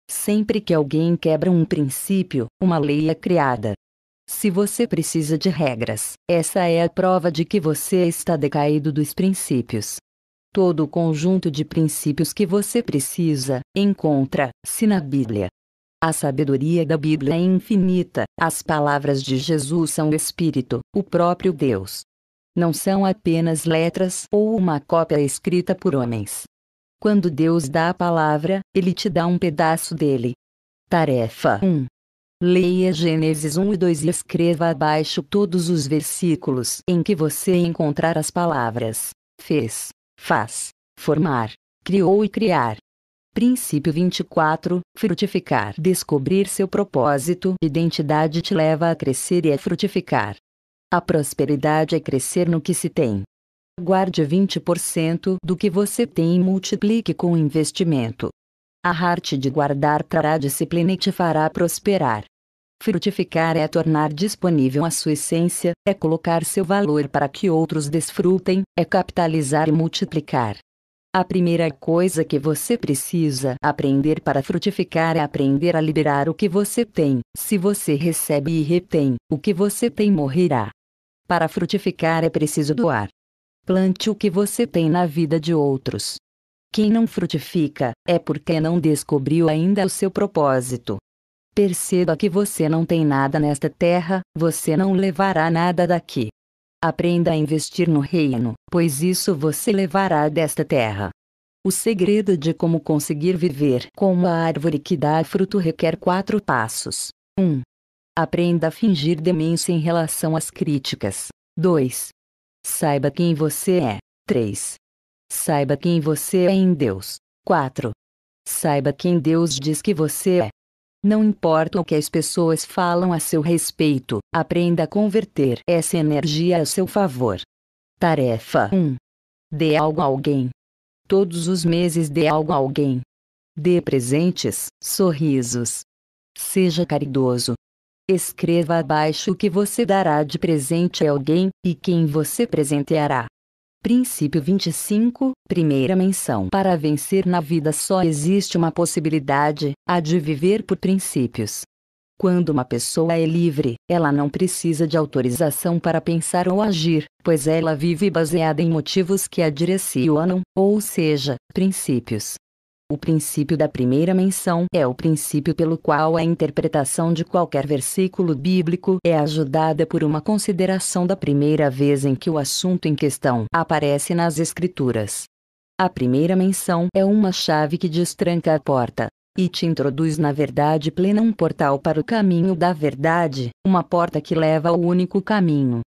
Sempre que alguém quebra um princípio, uma lei é criada. Se você precisa de regras, essa é a prova de que você está decaído dos princípios. Todo o conjunto de princípios que você precisa, encontra-se na Bíblia. A sabedoria da Bíblia é infinita, as palavras de Jesus são o Espírito, o próprio Deus. Não são apenas letras ou uma cópia escrita por homens. Quando Deus dá a palavra, Ele te dá um pedaço dele. Tarefa 1. Leia Gênesis 1 e 2 e escreva abaixo todos os versículos em que você encontrar as palavras fez, faz, formar, criou e criar. Princípio 24: Frutificar. Descobrir seu propósito, identidade te leva a crescer e a frutificar. A prosperidade é crescer no que se tem. Guarde 20% do que você tem e multiplique com investimento. A arte de guardar trará disciplina e te fará prosperar. Frutificar é tornar disponível a sua essência, é colocar seu valor para que outros desfrutem, é capitalizar e multiplicar. A primeira coisa que você precisa aprender para frutificar é aprender a liberar o que você tem. Se você recebe e retém, o que você tem morrerá. Para frutificar é preciso doar. Plante o que você tem na vida de outros. Quem não frutifica, é porque não descobriu ainda o seu propósito. Perceba que você não tem nada nesta terra, você não levará nada daqui. Aprenda a investir no reino, pois isso você levará desta terra. O segredo de como conseguir viver como a árvore que dá fruto requer quatro passos. 1. Um, aprenda a fingir demência em relação às críticas. 2. Saiba quem você é. 3. Saiba quem você é em Deus. 4. Saiba quem Deus diz que você é. Não importa o que as pessoas falam a seu respeito, aprenda a converter essa energia a seu favor. Tarefa 1. Dê algo a alguém. Todos os meses dê algo a alguém. Dê presentes, sorrisos. Seja caridoso. Escreva abaixo o que você dará de presente a alguém e quem você presenteará. Princípio 25, primeira menção. Para vencer na vida só existe uma possibilidade, a de viver por princípios. Quando uma pessoa é livre, ela não precisa de autorização para pensar ou agir, pois ela vive baseada em motivos que a direcionam, ou seja, princípios. O princípio da primeira menção é o princípio pelo qual a interpretação de qualquer versículo bíblico é ajudada por uma consideração da primeira vez em que o assunto em questão aparece nas Escrituras. A primeira menção é uma chave que destranca a porta e te introduz na verdade plena um portal para o caminho da verdade, uma porta que leva ao único caminho,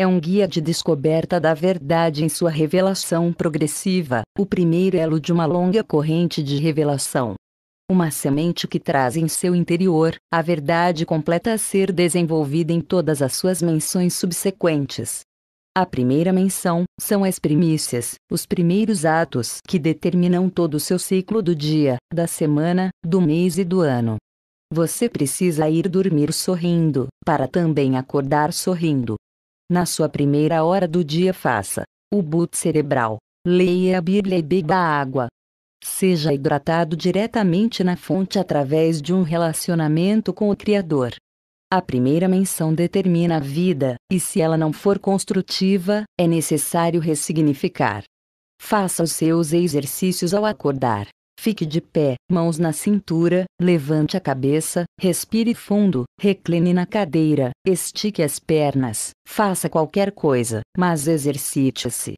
é um guia de descoberta da verdade em sua revelação progressiva, o primeiro elo de uma longa corrente de revelação. Uma semente que traz em seu interior a verdade completa a ser desenvolvida em todas as suas menções subsequentes. A primeira menção são as primícias, os primeiros atos que determinam todo o seu ciclo do dia, da semana, do mês e do ano. Você precisa ir dormir sorrindo, para também acordar sorrindo. Na sua primeira hora do dia faça o boot cerebral. Leia a Bíblia e beba água. Seja hidratado diretamente na fonte através de um relacionamento com o Criador. A primeira menção determina a vida, e se ela não for construtiva, é necessário ressignificar. Faça os seus exercícios ao acordar. Fique de pé, mãos na cintura, levante a cabeça, respire fundo, recline na cadeira, estique as pernas, faça qualquer coisa, mas exercite-se.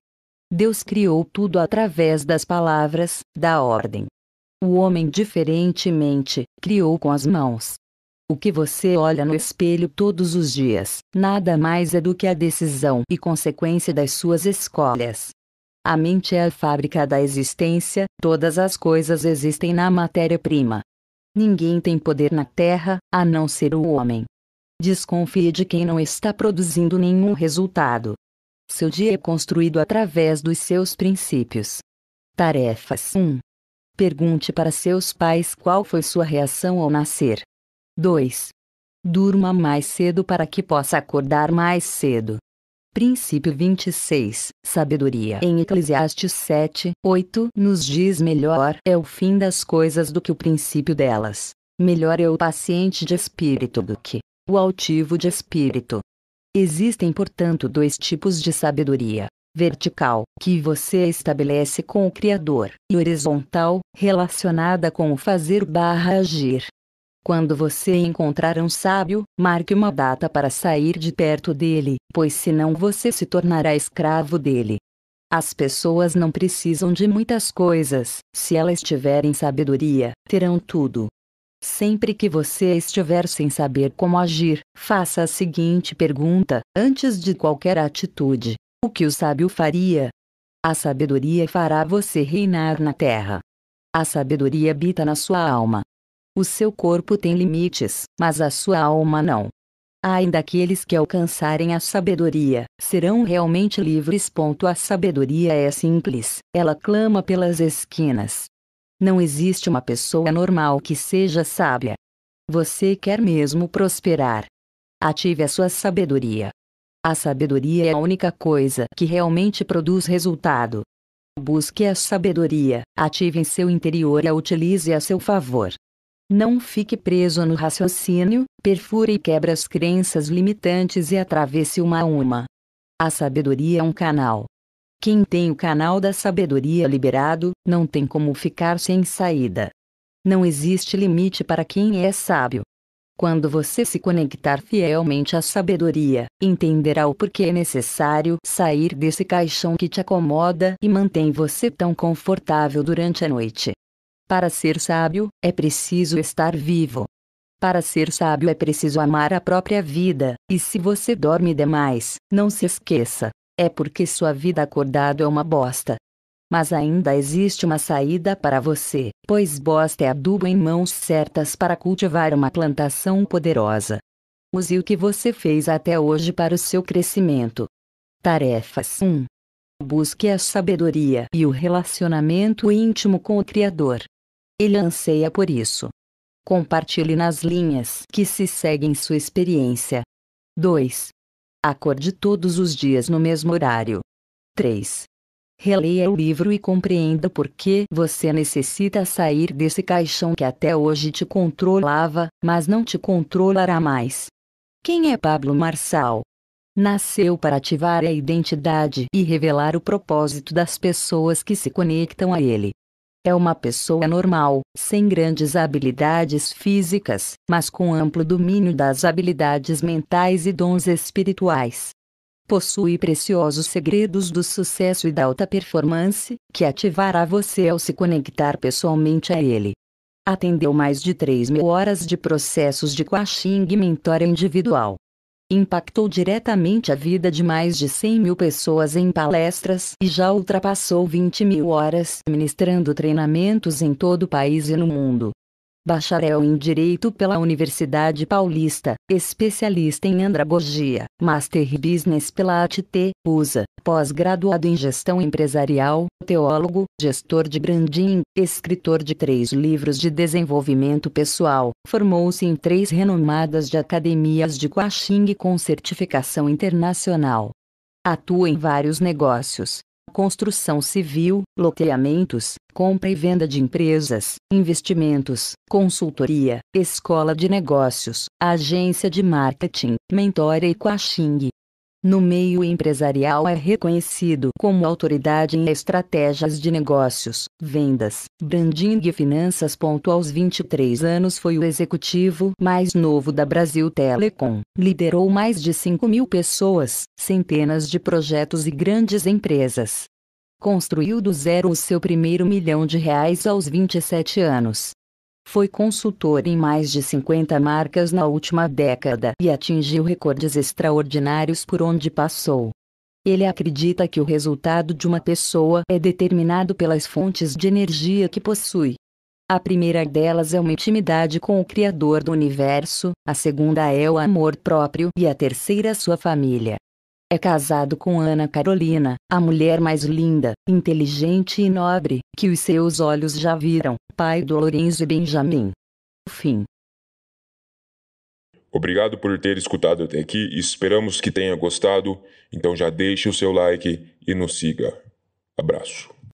Deus criou tudo através das palavras, da ordem. O homem, diferentemente, criou com as mãos. O que você olha no espelho todos os dias, nada mais é do que a decisão e consequência das suas escolhas. A mente é a fábrica da existência, todas as coisas existem na matéria-prima. Ninguém tem poder na Terra, a não ser o homem. Desconfie de quem não está produzindo nenhum resultado. Seu dia é construído através dos seus princípios. Tarefas 1. Pergunte para seus pais qual foi sua reação ao nascer. 2. Durma mais cedo para que possa acordar mais cedo. Princípio 26, Sabedoria. Em Eclesiastes 7, 8, nos diz melhor é o fim das coisas do que o princípio delas. Melhor é o paciente de espírito do que o altivo de espírito. Existem, portanto, dois tipos de sabedoria: vertical, que você estabelece com o Criador, e horizontal, relacionada com o fazer/agir. Quando você encontrar um sábio, marque uma data para sair de perto dele, pois senão você se tornará escravo dele. As pessoas não precisam de muitas coisas, se elas tiverem sabedoria, terão tudo. Sempre que você estiver sem saber como agir, faça a seguinte pergunta, antes de qualquer atitude: O que o sábio faria? A sabedoria fará você reinar na terra. A sabedoria habita na sua alma. O seu corpo tem limites, mas a sua alma não. Ainda aqueles que alcançarem a sabedoria serão realmente livres. A sabedoria é simples, ela clama pelas esquinas. Não existe uma pessoa normal que seja sábia. Você quer mesmo prosperar? Ative a sua sabedoria. A sabedoria é a única coisa que realmente produz resultado. Busque a sabedoria, ative em seu interior e a utilize a seu favor. Não fique preso no raciocínio, perfure e quebra as crenças limitantes e atravesse uma a uma. A sabedoria é um canal. Quem tem o canal da sabedoria liberado, não tem como ficar sem saída. Não existe limite para quem é sábio. Quando você se conectar fielmente à sabedoria, entenderá o porquê é necessário sair desse caixão que te acomoda e mantém você tão confortável durante a noite. Para ser sábio, é preciso estar vivo. Para ser sábio é preciso amar a própria vida, e se você dorme demais, não se esqueça, é porque sua vida acordado é uma bosta. Mas ainda existe uma saída para você, pois bosta é adubo em mãos certas para cultivar uma plantação poderosa. Use o que você fez até hoje para o seu crescimento. Tarefas 1. Busque a sabedoria e o relacionamento íntimo com o Criador. Ele anseia por isso. Compartilhe nas linhas que se seguem sua experiência. 2. Acorde todos os dias no mesmo horário. 3. Releia o livro e compreenda por que você necessita sair desse caixão que até hoje te controlava, mas não te controlará mais. Quem é Pablo Marçal? Nasceu para ativar a identidade e revelar o propósito das pessoas que se conectam a ele. É uma pessoa normal, sem grandes habilidades físicas, mas com amplo domínio das habilidades mentais e dons espirituais. Possui preciosos segredos do sucesso e da alta performance, que ativará você ao se conectar pessoalmente a ele. Atendeu mais de 3 mil horas de processos de coaching e mentoria individual impactou diretamente a vida de mais de 100 mil pessoas em palestras e já ultrapassou 20 mil horas ministrando treinamentos em todo o país e no mundo. Bacharel em Direito pela Universidade Paulista, especialista em andragogia, Master Business pela ATT, USA, pós-graduado em Gestão Empresarial, teólogo, gestor de branding, escritor de três livros de desenvolvimento pessoal, formou-se em três renomadas de academias de coaching com certificação internacional. Atua em vários negócios, construção civil, loteamentos, compra e venda de empresas, investimentos, consultoria, escola de negócios, agência de marketing, mentoria e coaching. No meio empresarial é reconhecido como autoridade em estratégias de negócios, vendas, branding e finanças. Aos 23 anos foi o executivo mais novo da Brasil Telecom. Liderou mais de 5 mil pessoas, centenas de projetos e grandes empresas. Construiu do zero o seu primeiro milhão de reais aos 27 anos. Foi consultor em mais de 50 marcas na última década e atingiu recordes extraordinários por onde passou. Ele acredita que o resultado de uma pessoa é determinado pelas fontes de energia que possui. A primeira delas é uma intimidade com o Criador do universo, a segunda é o amor próprio e a terceira sua família. É casado com Ana Carolina, a mulher mais linda, inteligente e nobre, que os seus olhos já viram, pai do Lorenzo e Benjamin. Fim. Obrigado por ter escutado até aqui e esperamos que tenha gostado. Então já deixe o seu like e nos siga. Abraço.